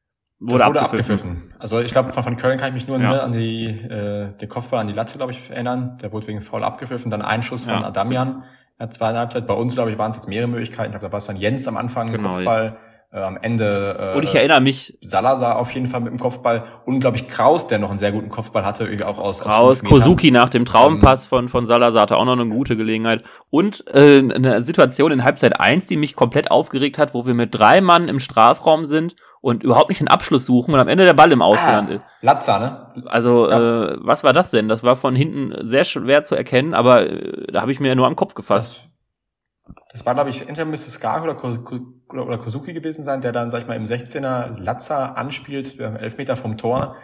Wurde, wurde abgepfiffen. abgepfiffen. Also ich glaube, von, von Köln kann ich mich nur ja. ne, an die, äh, den Kopfball an die Latte, glaube ich, erinnern. Der wurde wegen Foul abgepfiffen. Dann ein Schuss von ja. Adamian in der zweiten Halbzeit. Bei uns, glaube ich, waren es jetzt mehrere Möglichkeiten. Ich glaube, da war es dann Jens am Anfang, genau. Kopfball äh, am Ende äh, und ich erinnere mich Salazar auf jeden Fall mit dem Kopfball unglaublich Kraus, der noch einen sehr guten Kopfball hatte, irgendwie auch aus Kraus, aus Kozuki nach dem Traumpass ähm, von von Salazar hatte auch noch eine gute Gelegenheit und äh, eine Situation in Halbzeit eins, die mich komplett aufgeregt hat, wo wir mit drei Mann im Strafraum sind und überhaupt nicht den Abschluss suchen und am Ende der Ball im Ausland ah, ist. Latza, ne? Also ja. äh, was war das denn? Das war von hinten sehr schwer zu erkennen, aber äh, da habe ich mir ja nur am Kopf gefasst. Das das war, glaube ich, entweder müsste Skar oder, oder, oder Kozuki gewesen sein, der dann, sag ich mal, im 16er Latza anspielt, elf Meter vom Tor,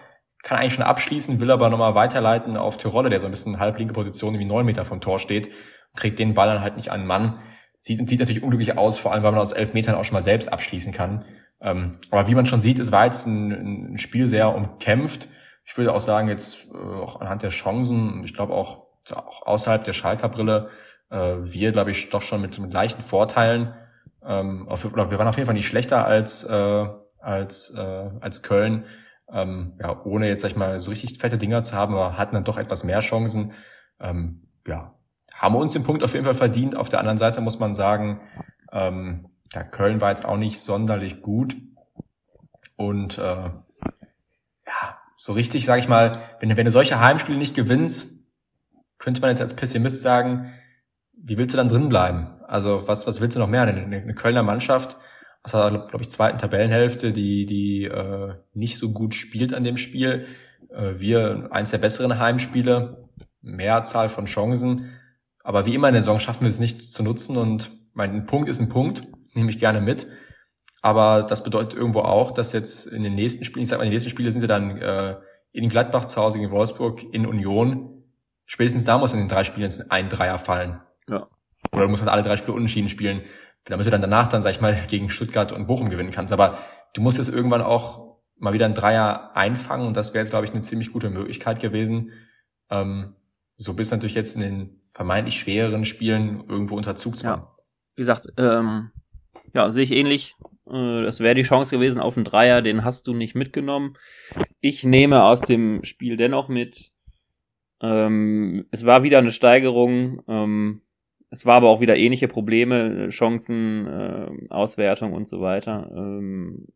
kann eigentlich schon abschließen, will aber nochmal weiterleiten auf Tirolle, der so ein bisschen halblinke Position, wie neun Meter vom Tor steht, kriegt den Ball dann halt nicht an Mann. Sieht, sieht natürlich unglücklich aus, vor allem, weil man aus elf Metern auch schon mal selbst abschließen kann. Ähm, aber wie man schon sieht, es war jetzt ein, ein Spiel sehr umkämpft. Ich würde auch sagen, jetzt äh, auch anhand der Chancen, ich glaube auch, auch außerhalb der Schalker Brille, äh, wir, glaube ich, doch schon mit, mit leichten Vorteilen. Ähm, auf, oder wir waren auf jeden Fall nicht schlechter als, äh, als, äh, als Köln. Ähm, ja, ohne jetzt, sag ich mal, so richtig fette Dinger zu haben, aber hatten dann doch etwas mehr Chancen. Ähm, ja, haben uns den Punkt auf jeden Fall verdient. Auf der anderen Seite muss man sagen, ähm, ja, Köln war jetzt auch nicht sonderlich gut. Und äh, ja, so richtig, sag ich mal, wenn, wenn du solche Heimspiele nicht gewinnst, könnte man jetzt als Pessimist sagen, wie willst du dann drin bleiben? Also was, was willst du noch mehr? Eine, eine Kölner Mannschaft, aus der, glaube ich, zweiten Tabellenhälfte, die, die äh, nicht so gut spielt an dem Spiel. Äh, wir eins der besseren Heimspiele, Mehrzahl von Chancen. Aber wie immer in der Saison schaffen wir es nicht zu nutzen und mein Punkt ist ein Punkt, nehme ich gerne mit. Aber das bedeutet irgendwo auch, dass jetzt in den nächsten Spielen, ich sag mal, die nächsten Spiele sind ja dann äh, in Gladbach zu Hause gegen Wolfsburg, in Union. Spätestens da muss in den drei Spielen ein Dreier fallen. Ja. Oder du musst halt alle drei Spiele unentschieden spielen, damit du dann danach dann, sag ich mal, gegen Stuttgart und Bochum gewinnen kannst. Aber du musst jetzt irgendwann auch mal wieder ein Dreier einfangen und das wäre jetzt, glaube ich, eine ziemlich gute Möglichkeit gewesen. Ähm, so bist du natürlich jetzt in den vermeintlich schwereren Spielen irgendwo unter Zugzwang. Ja. Wie gesagt, ähm, ja, sehe ich ähnlich. Äh, das wäre die Chance gewesen auf einen Dreier, den hast du nicht mitgenommen. Ich nehme aus dem Spiel dennoch mit. Ähm, es war wieder eine Steigerung. Ähm, es war aber auch wieder ähnliche Probleme, Chancen, äh, Auswertung und so weiter. Ähm,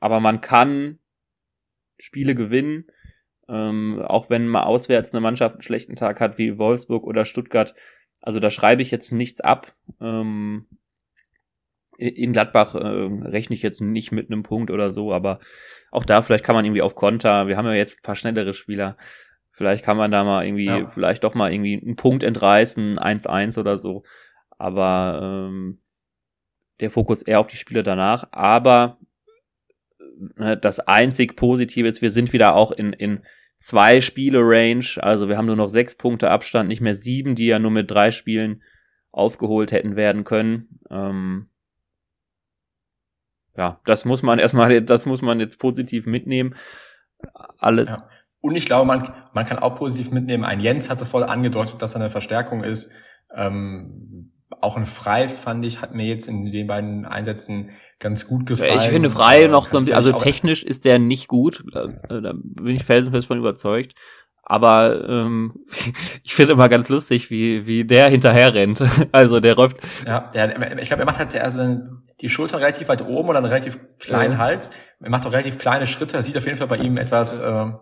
aber man kann Spiele gewinnen, ähm, auch wenn mal auswärts eine Mannschaft einen schlechten Tag hat wie Wolfsburg oder Stuttgart. Also da schreibe ich jetzt nichts ab. Ähm, in Gladbach äh, rechne ich jetzt nicht mit einem Punkt oder so, aber auch da vielleicht kann man irgendwie auf Konter. Wir haben ja jetzt ein paar schnellere Spieler. Vielleicht kann man da mal irgendwie, ja. vielleicht doch mal irgendwie einen Punkt entreißen, 1-1 oder so. Aber ähm, der Fokus eher auf die Spiele danach. Aber äh, das einzig Positive ist, wir sind wieder auch in, in zwei Spiele Range. Also wir haben nur noch sechs Punkte Abstand, nicht mehr sieben, die ja nur mit drei Spielen aufgeholt hätten werden können. Ähm, ja, das muss man erstmal, das muss man jetzt positiv mitnehmen. Alles, ja. Und ich glaube, man, man kann auch positiv mitnehmen. Ein Jens hatte voll angedeutet, dass er eine Verstärkung ist. Ähm, auch ein Frei fand ich, hat mir jetzt in den beiden Einsätzen ganz gut gefallen. Ich finde Frei noch so ein bisschen, also technisch ist der nicht gut. Da, da bin ich felsenfest von überzeugt. Aber ähm, ich finde immer ganz lustig, wie, wie der hinterher rennt. Also der läuft. Ja, der, ich glaube, er macht halt also die Schultern relativ weit oben oder einen relativ kleinen ja. Hals. Er macht auch relativ kleine Schritte. Das sieht auf jeden Fall bei ihm etwas. Äh,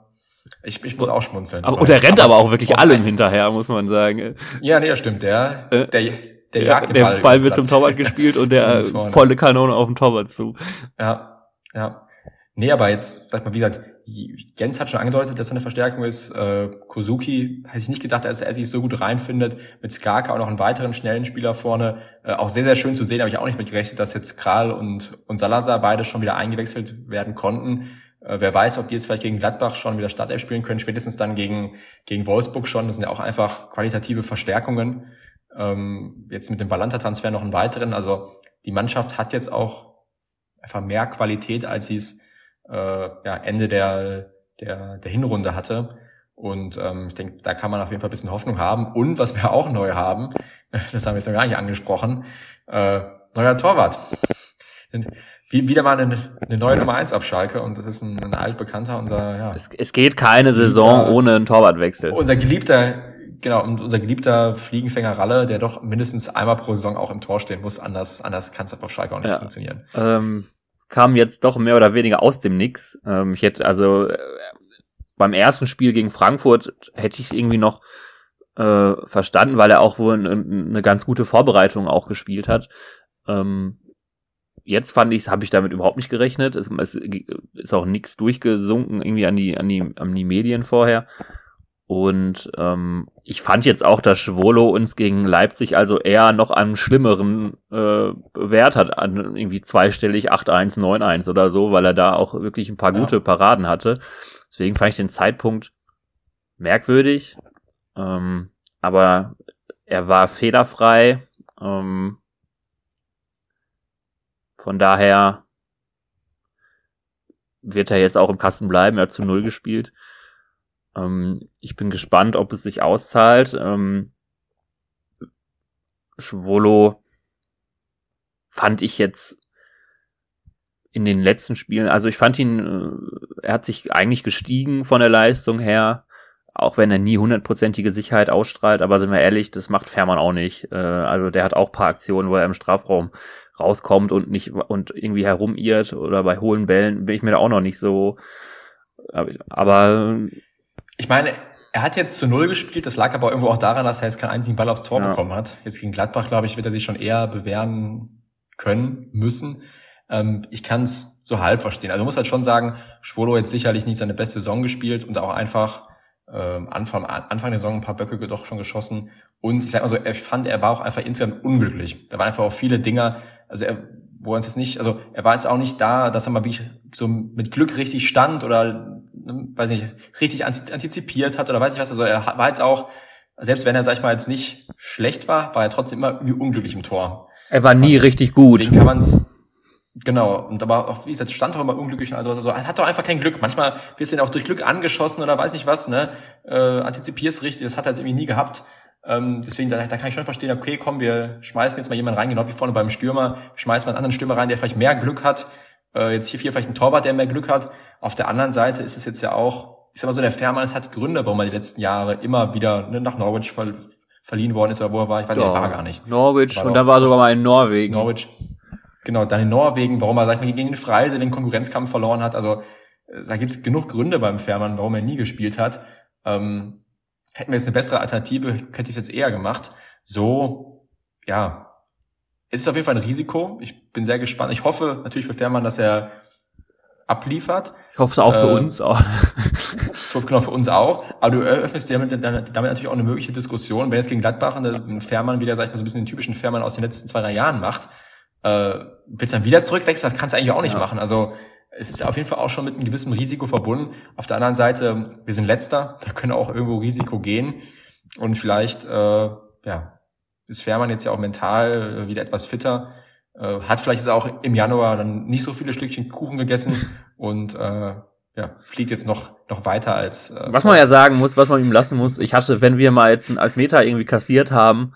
ich, ich muss auch schmunzeln. Aber, und er rennt aber, aber auch wirklich allem hinterher, muss man sagen. Ja, nee, das stimmt. Der, äh, der, der jagt den Ball. Der Ball wird zum Torwart gespielt und der volle Kanone auf dem Torwart zu. Ja, ja. Nee, aber jetzt, sag mal, wie gesagt, Jens hat schon angedeutet, dass er eine Verstärkung ist. Äh, Kozuki hätte ich nicht gedacht, dass er sich so gut reinfindet. Mit Skaka auch noch einen weiteren schnellen Spieler vorne. Äh, auch sehr, sehr schön zu sehen, habe ich auch nicht mit gerechnet, dass jetzt Kral und, und Salazar beide schon wieder eingewechselt werden konnten. Äh, wer weiß, ob die jetzt vielleicht gegen Gladbach schon wieder Startelf spielen können, spätestens dann gegen, gegen Wolfsburg schon. Das sind ja auch einfach qualitative Verstärkungen. Ähm, jetzt mit dem Balanta-Transfer noch einen weiteren. Also die Mannschaft hat jetzt auch einfach mehr Qualität, als sie es äh, ja, Ende der, der, der Hinrunde hatte. Und ähm, ich denke, da kann man auf jeden Fall ein bisschen Hoffnung haben. Und was wir auch neu haben, das haben wir jetzt noch gar nicht angesprochen, äh, neuer Torwart wieder mal eine, eine neue Nummer eins auf Schalke und das ist ein, ein altbekannter, unser, ja. Es, es geht keine Saison ohne einen Torwartwechsel. Unser geliebter genau, unser geliebter Fliegenfänger Ralle, der doch mindestens einmal pro Saison auch im Tor stehen muss, anders, anders kann es auf Schalke auch nicht ja. funktionieren. Ähm, kam jetzt doch mehr oder weniger aus dem Nix. Ähm, ich hätte also äh, beim ersten Spiel gegen Frankfurt hätte ich irgendwie noch äh, verstanden, weil er auch wohl eine, eine ganz gute Vorbereitung auch gespielt hat. Ähm, jetzt fand ich, habe ich damit überhaupt nicht gerechnet. Es, es ist auch nichts durchgesunken irgendwie an die, an die, an die Medien vorher. Und ähm, ich fand jetzt auch, dass Schwolo uns gegen Leipzig also eher noch einen schlimmeren äh, Wert hat, an irgendwie zweistellig 8-1, 9-1 oder so, weil er da auch wirklich ein paar ja. gute Paraden hatte. Deswegen fand ich den Zeitpunkt merkwürdig. Ähm, aber er war fehlerfrei. Ähm, von daher wird er jetzt auch im Kasten bleiben. Er hat zu Null gespielt. Ähm, ich bin gespannt, ob es sich auszahlt. Ähm, Schwolo fand ich jetzt in den letzten Spielen, also ich fand ihn, äh, er hat sich eigentlich gestiegen von der Leistung her auch wenn er nie hundertprozentige Sicherheit ausstrahlt, aber sind wir ehrlich, das macht Fährmann auch nicht. Äh, also der hat auch paar Aktionen, wo er im Strafraum rauskommt und nicht und irgendwie herumirrt oder bei hohen Bällen bin ich mir da auch noch nicht so. Aber ich meine, er hat jetzt zu Null gespielt, das lag aber irgendwo auch daran, dass er jetzt keinen einzigen Ball aufs Tor ja. bekommen hat. Jetzt gegen Gladbach, glaube ich, wird er sich schon eher bewähren können, müssen. Ähm, ich kann es so halb verstehen. Also muss halt schon sagen, Schwolo jetzt sicherlich nicht seine beste Saison gespielt und auch einfach ähm, Anfang, Anfang der Saison ein paar Böcke doch schon geschossen. Und ich sag mal so, er fand, er war auch einfach insgesamt unglücklich. Da waren einfach auch viele Dinge, also er, wo er uns jetzt nicht, also er war jetzt auch nicht da, dass er mal wie so mit Glück richtig stand oder, ne, weiß nicht, richtig antizipiert hat oder weiß ich was. Also er war jetzt auch, selbst wenn er, sag ich mal, jetzt nicht schlecht war, war er trotzdem immer irgendwie unglücklich im Tor. Er war nie richtig gut. Deswegen kann man es Genau, und aber auch, wie gesagt, stand doch immer unglücklich und also, also hat doch einfach kein Glück. Manchmal wirst du ja auch durch Glück angeschossen oder weiß nicht was, ne? Äh, antizipierst richtig, das hat er jetzt irgendwie nie gehabt. Ähm, deswegen, da, da kann ich schon verstehen, okay, komm, wir schmeißen jetzt mal jemanden rein, genau wie vorne beim Stürmer, schmeißen mal einen anderen Stürmer rein, der vielleicht mehr Glück hat. Äh, jetzt hier, hier vielleicht ein Torwart, der mehr Glück hat. Auf der anderen Seite ist es jetzt ja auch, ich sag mal so, der Fährmann, es hat Gründe, warum er die letzten Jahre immer wieder ne, nach Norwich ver verliehen worden ist oder wo er war. Ich weiß nicht, ja, er war gar nicht. Norwich, war und dann war sogar mal in Norwegen. Norwich. Genau, dann in Norwegen, warum er, sag ich mal, gegen den Freise den Konkurrenzkampf verloren hat. Also äh, da gibt's genug Gründe beim Fährmann, warum er nie gespielt hat. Ähm, hätten wir jetzt eine bessere Alternative, hätte ich es jetzt eher gemacht. So, ja, es ist auf jeden Fall ein Risiko. Ich bin sehr gespannt. Ich hoffe natürlich für Fährmann, dass er abliefert. Ich hoffe es auch für äh, uns auch. genau, für uns auch. Aber du eröffnest damit, damit natürlich auch eine mögliche Diskussion, wenn es gegen Gladbach ein Fährmann wieder, sag ich mal, so ein bisschen den typischen Fährmann aus den letzten zwei, drei Jahren macht, äh, willst dann wieder zurückwechseln? Das kannst du eigentlich auch nicht ja. machen. Also es ist auf jeden Fall auch schon mit einem gewissen Risiko verbunden. Auf der anderen Seite, wir sind letzter, wir können auch irgendwo Risiko gehen. Und vielleicht, äh, ja, ist Fährmann jetzt ja auch mental äh, wieder etwas fitter. Äh, hat vielleicht jetzt auch im Januar dann nicht so viele Stückchen Kuchen gegessen und äh, ja, fliegt jetzt noch, noch weiter als. Äh, was man ja sagen muss, was man ihm lassen muss, ich hatte, wenn wir mal jetzt einen Altmeter irgendwie kassiert haben,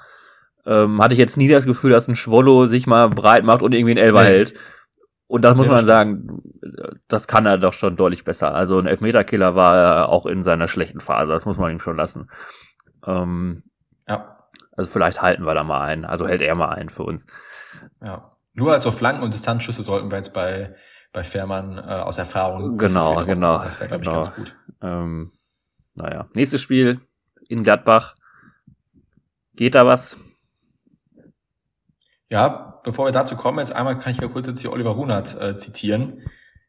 ähm, hatte ich jetzt nie das Gefühl, dass ein Schwollo sich mal breit macht und irgendwie einen Elber hält. Und das muss ja, man sagen, das kann er doch schon deutlich besser. Also ein Elfmeterkiller war er auch in seiner schlechten Phase, das muss man ihm schon lassen. Ähm, ja. Also vielleicht halten wir da mal einen, also hält er mal einen für uns. Ja. Nur als auf Flanken und Distanzschüsse sollten wir jetzt bei, bei Fährmann äh, aus Erfahrung. Genau, genau. Das wäre, glaube genau. ich, ganz gut. Ähm, naja. Nächstes Spiel in Gladbach. Geht da was? Ja, bevor wir dazu kommen, jetzt einmal kann ich ja kurz jetzt hier Oliver Runert äh, zitieren.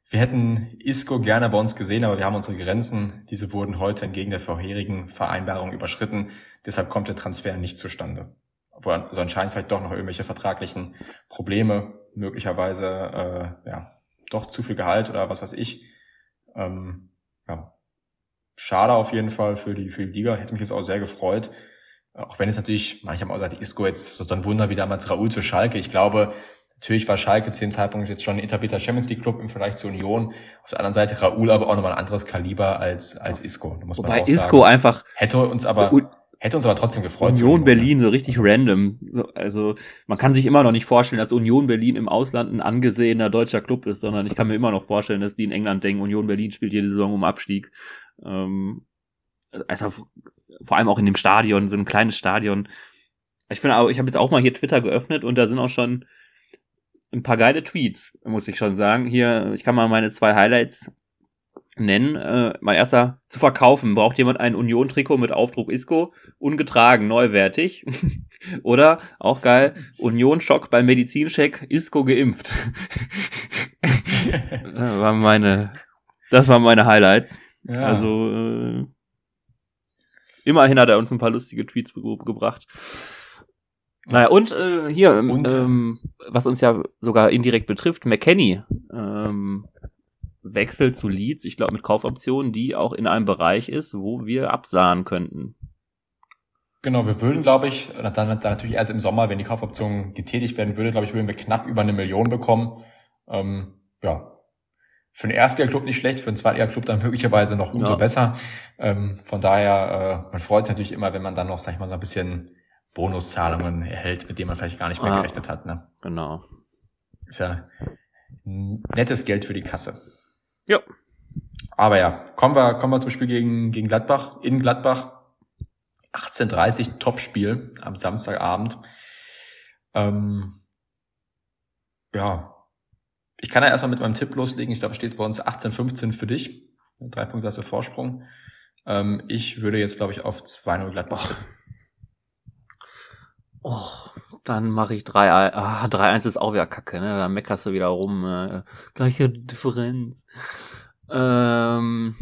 Wir hätten Isco gerne bei uns gesehen, aber wir haben unsere Grenzen. Diese wurden heute entgegen der vorherigen Vereinbarung überschritten. Deshalb kommt der Transfer nicht zustande. Obwohl, also anscheinend vielleicht doch noch irgendwelche vertraglichen Probleme, möglicherweise äh, ja doch zu viel Gehalt oder was weiß ich. Ähm, ja. Schade auf jeden Fall für die, für die Liga. Hätte mich jetzt auch sehr gefreut. Auch wenn es natürlich, manche haben auch gesagt, Isco jetzt so ein Wunder wie damals Raoul zu Schalke. Ich glaube, natürlich war Schalke zu dem Zeitpunkt jetzt schon ein etablierter Champions League Club im Vergleich zur Union. Auf der anderen Seite Raoul aber auch nochmal ein anderes Kaliber als, als Isco. Muss Wobei man Isco sagen. einfach. Hätte uns aber, hätte uns aber trotzdem gefreut. Union Berlin so richtig random. Also, man kann sich immer noch nicht vorstellen, dass Union Berlin im Ausland ein angesehener deutscher Club ist, sondern ich kann mir immer noch vorstellen, dass die in England denken, Union Berlin spielt jede Saison um Abstieg. Ähm, also vor allem auch in dem Stadion, so ein kleines Stadion. Ich finde aber, ich habe jetzt auch mal hier Twitter geöffnet und da sind auch schon ein paar geile Tweets, muss ich schon sagen. Hier, ich kann mal meine zwei Highlights nennen. Äh, mein erster zu verkaufen. Braucht jemand ein Union-Trikot mit Aufdruck Isco? Ungetragen, neuwertig. Oder, auch geil, Union-Schock beim Medizincheck, Isco geimpft. das waren meine, das waren meine Highlights. Ja. Also, äh, immerhin hat er uns ein paar lustige Tweets gebracht. Naja, und äh, hier, ähm, und? Ähm, was uns ja sogar indirekt betrifft, McKenny ähm, wechselt zu Leeds, ich glaube mit Kaufoptionen, die auch in einem Bereich ist, wo wir absahen könnten. Genau, wir würden, glaube ich, dann, dann natürlich erst im Sommer, wenn die Kaufoption getätigt werden würde, glaube ich, würden wir knapp über eine Million bekommen. Ähm, ja, für einen Erstliga-Club nicht schlecht, für einen Zweitliga-Club dann möglicherweise noch umso ja. besser. Ähm, von daher, äh, man freut sich natürlich immer, wenn man dann noch, sag ich mal, so ein bisschen Bonuszahlungen erhält, mit denen man vielleicht gar nicht mehr ah, gerechnet hat. Ne? Genau. Ist ja nettes Geld für die Kasse. Ja. Aber ja, kommen wir, kommen wir zum Spiel gegen, gegen Gladbach, in Gladbach. 18.30 Topspiel am Samstagabend. Ähm, ja, ich kann ja erstmal mit meinem Tipp loslegen. Ich glaube, steht bei uns 18-15 für dich. Drei Punkte hast du Vorsprung. Ähm, ich würde jetzt, glaube ich, auf 2-0 Gladbach. Oh, dann mache ich 3-1. Ah, 3-1 ist auch wieder kacke, ne? Dann meckerst du wieder rum. Äh, gleiche Differenz. Ähm.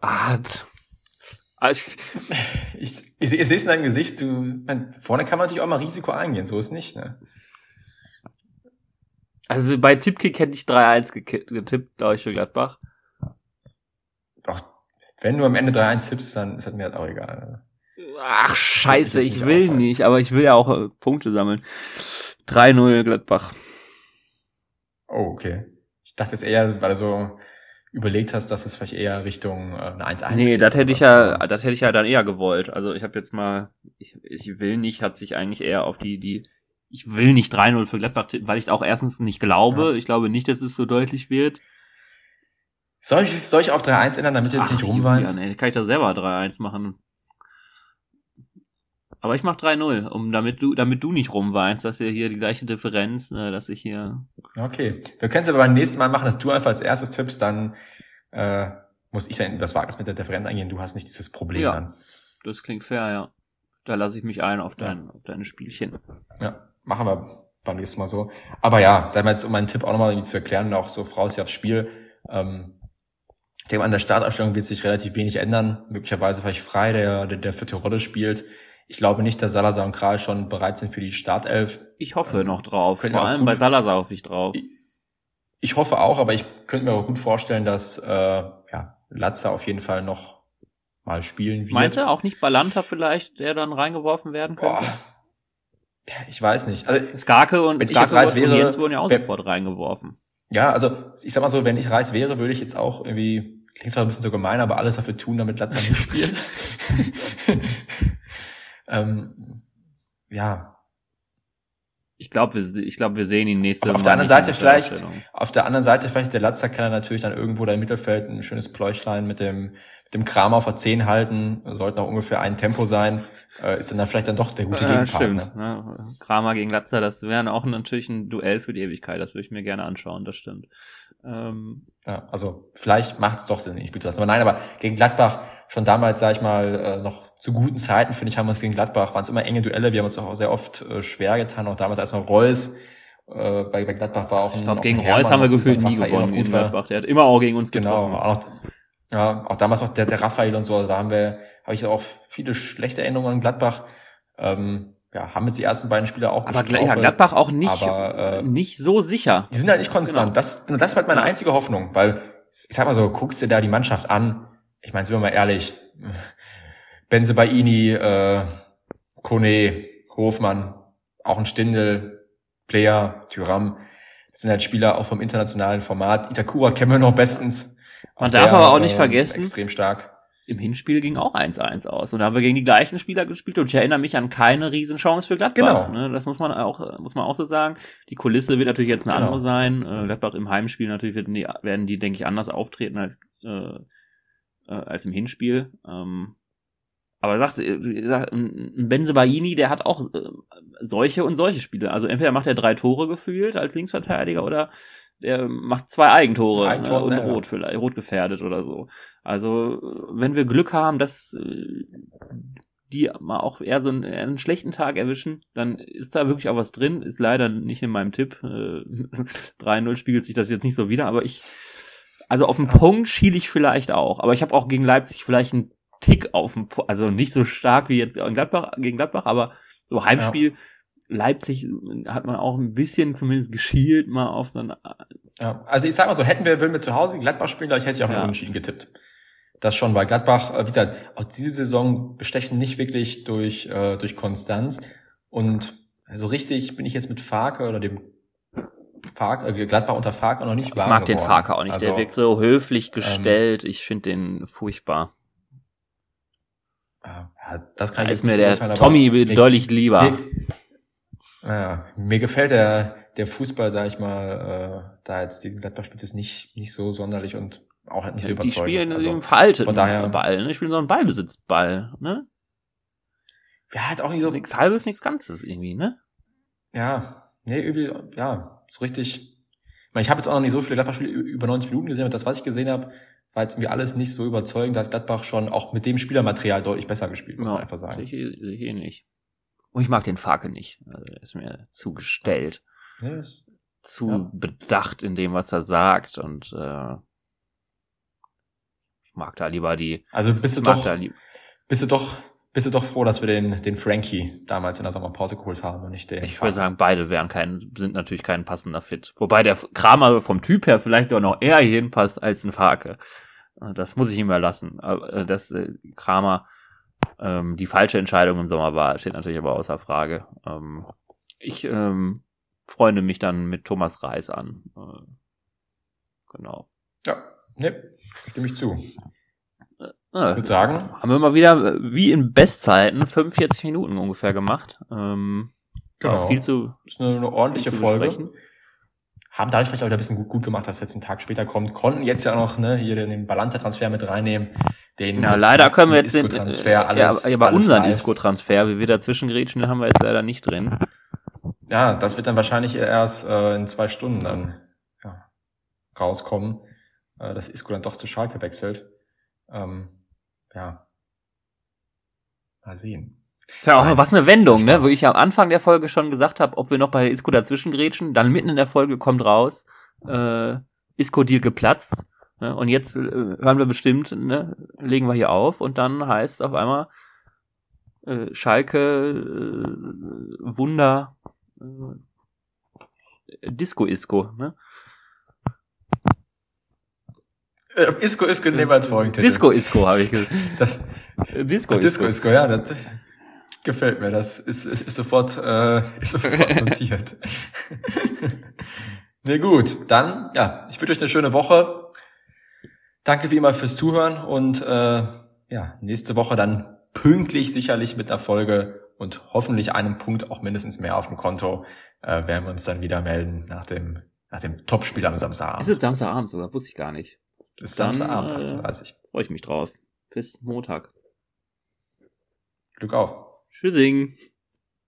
Ah, ich, ich, ich, ich sehe es in deinem Gesicht, du, man, vorne kann man natürlich auch mal Risiko eingehen, so ist nicht, ne? Also bei Tippkick hätte ich 3-1 getippt, glaube ich, für Gladbach. Doch, wenn du am Ende 3-1 tippst, dann ist das mir halt auch egal. Ach, scheiße, ich will auffallen. nicht, aber ich will ja auch äh, Punkte sammeln. 3-0 Gladbach. Oh, okay. Ich dachte es eher, weil so überlegt hast, dass es vielleicht eher Richtung äh, eine 1-1 Nee, das hätte ich ja, das hätte ich ja dann eher gewollt. Also ich habe jetzt mal, ich, ich will nicht, hat sich eigentlich eher auf die, die, ich will nicht 3-0 für Gladbach weil ich es auch erstens nicht glaube. Ja. Ich glaube nicht, dass es so deutlich wird. Soll ich, soll ich auf 3-1 ändern, damit du jetzt Ach, nicht rumweinst? Ja, nee, kann ich da selber 3-1 machen. Aber ich mach 3-0, um damit du, damit du nicht rumweinst, dass wir hier die gleiche Differenz, äh, dass ich hier. Okay. Wir können es aber beim nächsten Mal machen, dass du einfach als erstes tippst, dann äh, muss ich dann das Wagnis mit der Differenz eingehen. Du hast nicht dieses Problem ja, dann. Das klingt fair, ja. Da lasse ich mich ein auf dein, ja. auf deine Spielchen. Ja, machen wir beim nächsten Mal so. Aber ja, sei mal jetzt, um meinen Tipp auch nochmal irgendwie zu erklären, auch so voraus aufs Spiel. Ähm, ich denke, an der Startausstellung wird sich relativ wenig ändern. Möglicherweise vielleicht frei, der, der, der vierte Rolle spielt. Ich glaube nicht, dass Salazar und Kral schon bereit sind für die Startelf. Ich hoffe noch drauf. Vor allem bei Salazar hoffe ich drauf. Ich, ich, hoffe auch, aber ich könnte mir auch gut vorstellen, dass äh, ja, Latza auf jeden Fall noch mal spielen wird. Meinst du auch nicht Balanta vielleicht, der dann reingeworfen werden könnte? Boah. Ich weiß nicht. Also, Skarke und, jetzt Reis wäre, Jens wurden ja auch wer, sofort reingeworfen. Ja, also ich sag mal so, wenn ich Reis wäre, würde ich jetzt auch irgendwie, klingt zwar ein bisschen so gemein, aber alles dafür tun, damit Latza nicht spielt. ähm, ja. Ich glaube, wir, ich glaube, wir sehen ihn nächste Woche. Auf der anderen Seite vielleicht, auf der anderen Seite vielleicht der Latzer kann er natürlich dann irgendwo da im Mittelfeld ein schönes Pläuchlein mit dem dem Kram auf der 10 halten, sollte noch ungefähr ein Tempo sein, äh, ist dann, dann vielleicht dann doch der gute äh, Gegenpartner. Stimmt, ne? Kramer gegen Latzer, das wäre auch natürlich ein Duell für die Ewigkeit, das würde ich mir gerne anschauen, das stimmt. Ähm, ja, also vielleicht macht es doch Sinn, ihn spielen zu lassen. Aber nein, aber gegen Gladbach, schon damals, sag ich mal, äh, noch zu guten Zeiten, finde ich, haben wir es gegen Gladbach, waren es immer enge Duelle, wir haben uns auch sehr oft äh, schwer getan, auch damals als noch Reus äh, bei, bei Gladbach war auch ein. Ich glaube, gegen Reus haben wir gefühlt nie gewonnen gegen Gladbach. Der hat immer auch gegen uns genau, getroffen. Genau, auch ja, auch damals noch der, der Raphael und so, also da haben wir, habe ich auch viele schlechte Erinnerungen an Gladbach. Ähm, ja, haben jetzt die ersten beiden Spieler auch Aber ja, Gladbach auch nicht, aber, äh, nicht so sicher. Die sind halt nicht konstant. Genau. Das, das war halt meine einzige Hoffnung, weil, ich sag mal so, guckst dir da die Mannschaft an. Ich meine, sind wir mal ehrlich, Benzebaini, äh, Kone, Hofmann, auch ein Stindel, Player, Tyram, das sind halt Spieler auch vom internationalen Format. Itakura kennen wir noch bestens. Man darf der, aber auch nicht äh, vergessen. Extrem stark. im Hinspiel ging auch 1-1 aus. Und da haben wir gegen die gleichen Spieler gespielt und ich erinnere mich an keine Riesenchance für Gladbach. Genau. Ne? Das muss man auch, muss man auch so sagen. Die Kulisse wird natürlich jetzt eine Genau. andere sein. Äh, Gladbach im Heimspiel natürlich werden die, werden die denke ich, anders auftreten als, äh, äh, als im Hinspiel. Ähm, aber er sagt, äh, sagt, ein Benzebaini, der hat auch äh, solche und solche Spiele. Also entweder macht er drei Tore gefühlt als Linksverteidiger oder der macht zwei Eigentore Eigentor, ne, und ja, rot vielleicht, rot gefährdet oder so. Also wenn wir Glück haben, dass äh, die mal auch eher so einen, eher einen schlechten Tag erwischen, dann ist da wirklich auch was drin. Ist leider nicht in meinem Tipp. Äh, 3-0 spiegelt sich das jetzt nicht so wieder, aber ich, also auf den Punkt schiele ich vielleicht auch. Aber ich habe auch gegen Leipzig vielleicht einen Tick auf den Punkt, also nicht so stark wie jetzt in Gladbach, gegen Gladbach, aber so Heimspiel. Leipzig hat man auch ein bisschen zumindest geschielt mal auf so ein Ja, also ich sag mal so, hätten wir, würden wir zu Hause Gladbach spielen, glaube ich, hätte ich auch Ja. einen Unentschieden getippt. Das schon, weil Gladbach, äh, wie gesagt, auch diese Saison bestechen nicht wirklich durch, äh, durch Konstanz. Und so richtig bin ich jetzt mit Farke oder dem Farke, äh, Gladbach unter Farke noch nicht Ich warm mag den geworden. Farker auch nicht. Also, der wirkt so höflich gestellt. ich finde den furchtbar. Ja, das kann Da ich ist mir der aber Tommy mir- deutlich lieber. Mir, ja, mir gefällt der, der Fußball, sag ich mal, äh, da jetzt die Gladbach spielt es nicht, nicht so sonderlich und auch halt nicht so die überzeugend. spielen also, im veralteten von daher- Ball. Ne? Die spielen so einen Ballbesitzball. Ne? ja, halt auch nicht so, Nichts halbes, nichts Ganzes irgendwie. Ne? ja, nee, irgendwie, ja, so richtig. Ich meine, ich habe jetzt auch noch nicht so viele Gladbach-Spiele über 90 Minuten gesehen und das, was ich gesehen habe, war jetzt irgendwie alles nicht so überzeugend. Da hat Gladbach schon auch mit dem Spielermaterial deutlich besser gespielt, muss man einfach sagen. ich, ich eh nicht. Und ich mag den Farke nicht. Also, der ist mir zu gestellt. Ja, das, zu Ja. bedacht in dem, was er sagt und äh, ich mag da lieber die also bist du doch, bist du doch, bist du doch froh, dass wir den, den Frankie damals in der Sommerpause geholt haben und nicht den. ich würde sagen, beide wären kein, sind natürlich kein passender Fit. Wobei der Kramer vom Typ her vielleicht sogar noch eher hinpasst als ein Farke. Äh, Das muss ich ihm erlassen. Äh, Dass äh, Kramer ähm, die falsche Entscheidung im Sommer war, steht natürlich aber außer Frage. Ähm, ich ähm, freunde mich dann mit Thomas Reis an. Äh, genau. Ja, ne, stimme ich zu. Ich würde sagen, haben wir mal wieder, äh, wie in Bestzeiten, 45 Minuten ungefähr gemacht. Ähm, Genau. Viel zu, ist eine, eine ordentliche Folge. besprechen. haben dadurch vielleicht auch wieder ein bisschen gut, gut gemacht, dass jetzt ein Tag später kommt. Konnten jetzt ja noch ne, hier den Balanta-Transfer mit reinnehmen. Den Ja, leider können wir jetzt den, Isco-Transfer, äh, alles, ja, aber alles unseren. Isco-Transfer, wie wir dazwischen grätschen, den haben wir jetzt leider nicht drin. Ja, das wird dann wahrscheinlich erst äh, in zwei Stunden dann ja, rauskommen, äh, dass Isco dann doch zu Schalke wechselt. Ähm, ja, mal sehen. Tja, auch was eine Wendung, ne? Wo ich am Anfang der Folge schon gesagt habe, ob wir noch bei Isco dazwischen grätschen, dann mitten in der Folge kommt raus, äh, Isco-Deal geplatzt. Ne? Und jetzt äh, hören wir bestimmt, ne, legen wir hier auf und dann heißt es auf einmal äh, Schalke äh, Wunder äh, Disco Isco, ne? Äh, Isco, Isco nehmen wir als Folgentitel. Disco Isco habe ich gesagt. Das, Disco Disco, Isco, ja, das gefällt mir. Das ist, ist, ist sofort, äh, ist sofort notiert. nee, gut, dann, ja, ich wünsche euch eine schöne Woche. Danke wie immer fürs Zuhören und äh, ja, nächste Woche dann pünktlich sicherlich mit einer Folge und hoffentlich einem Punkt auch mindestens mehr auf dem Konto äh, werden wir uns dann wieder melden nach dem nach dem Topspiel am Ist Samstagabend. es Samstagabend sogar? Wusste ich gar nicht. Dann, Samstagabend, äh, 18.30 Freue ich mich drauf. Bis Montag. Glück auf. Tschüssing.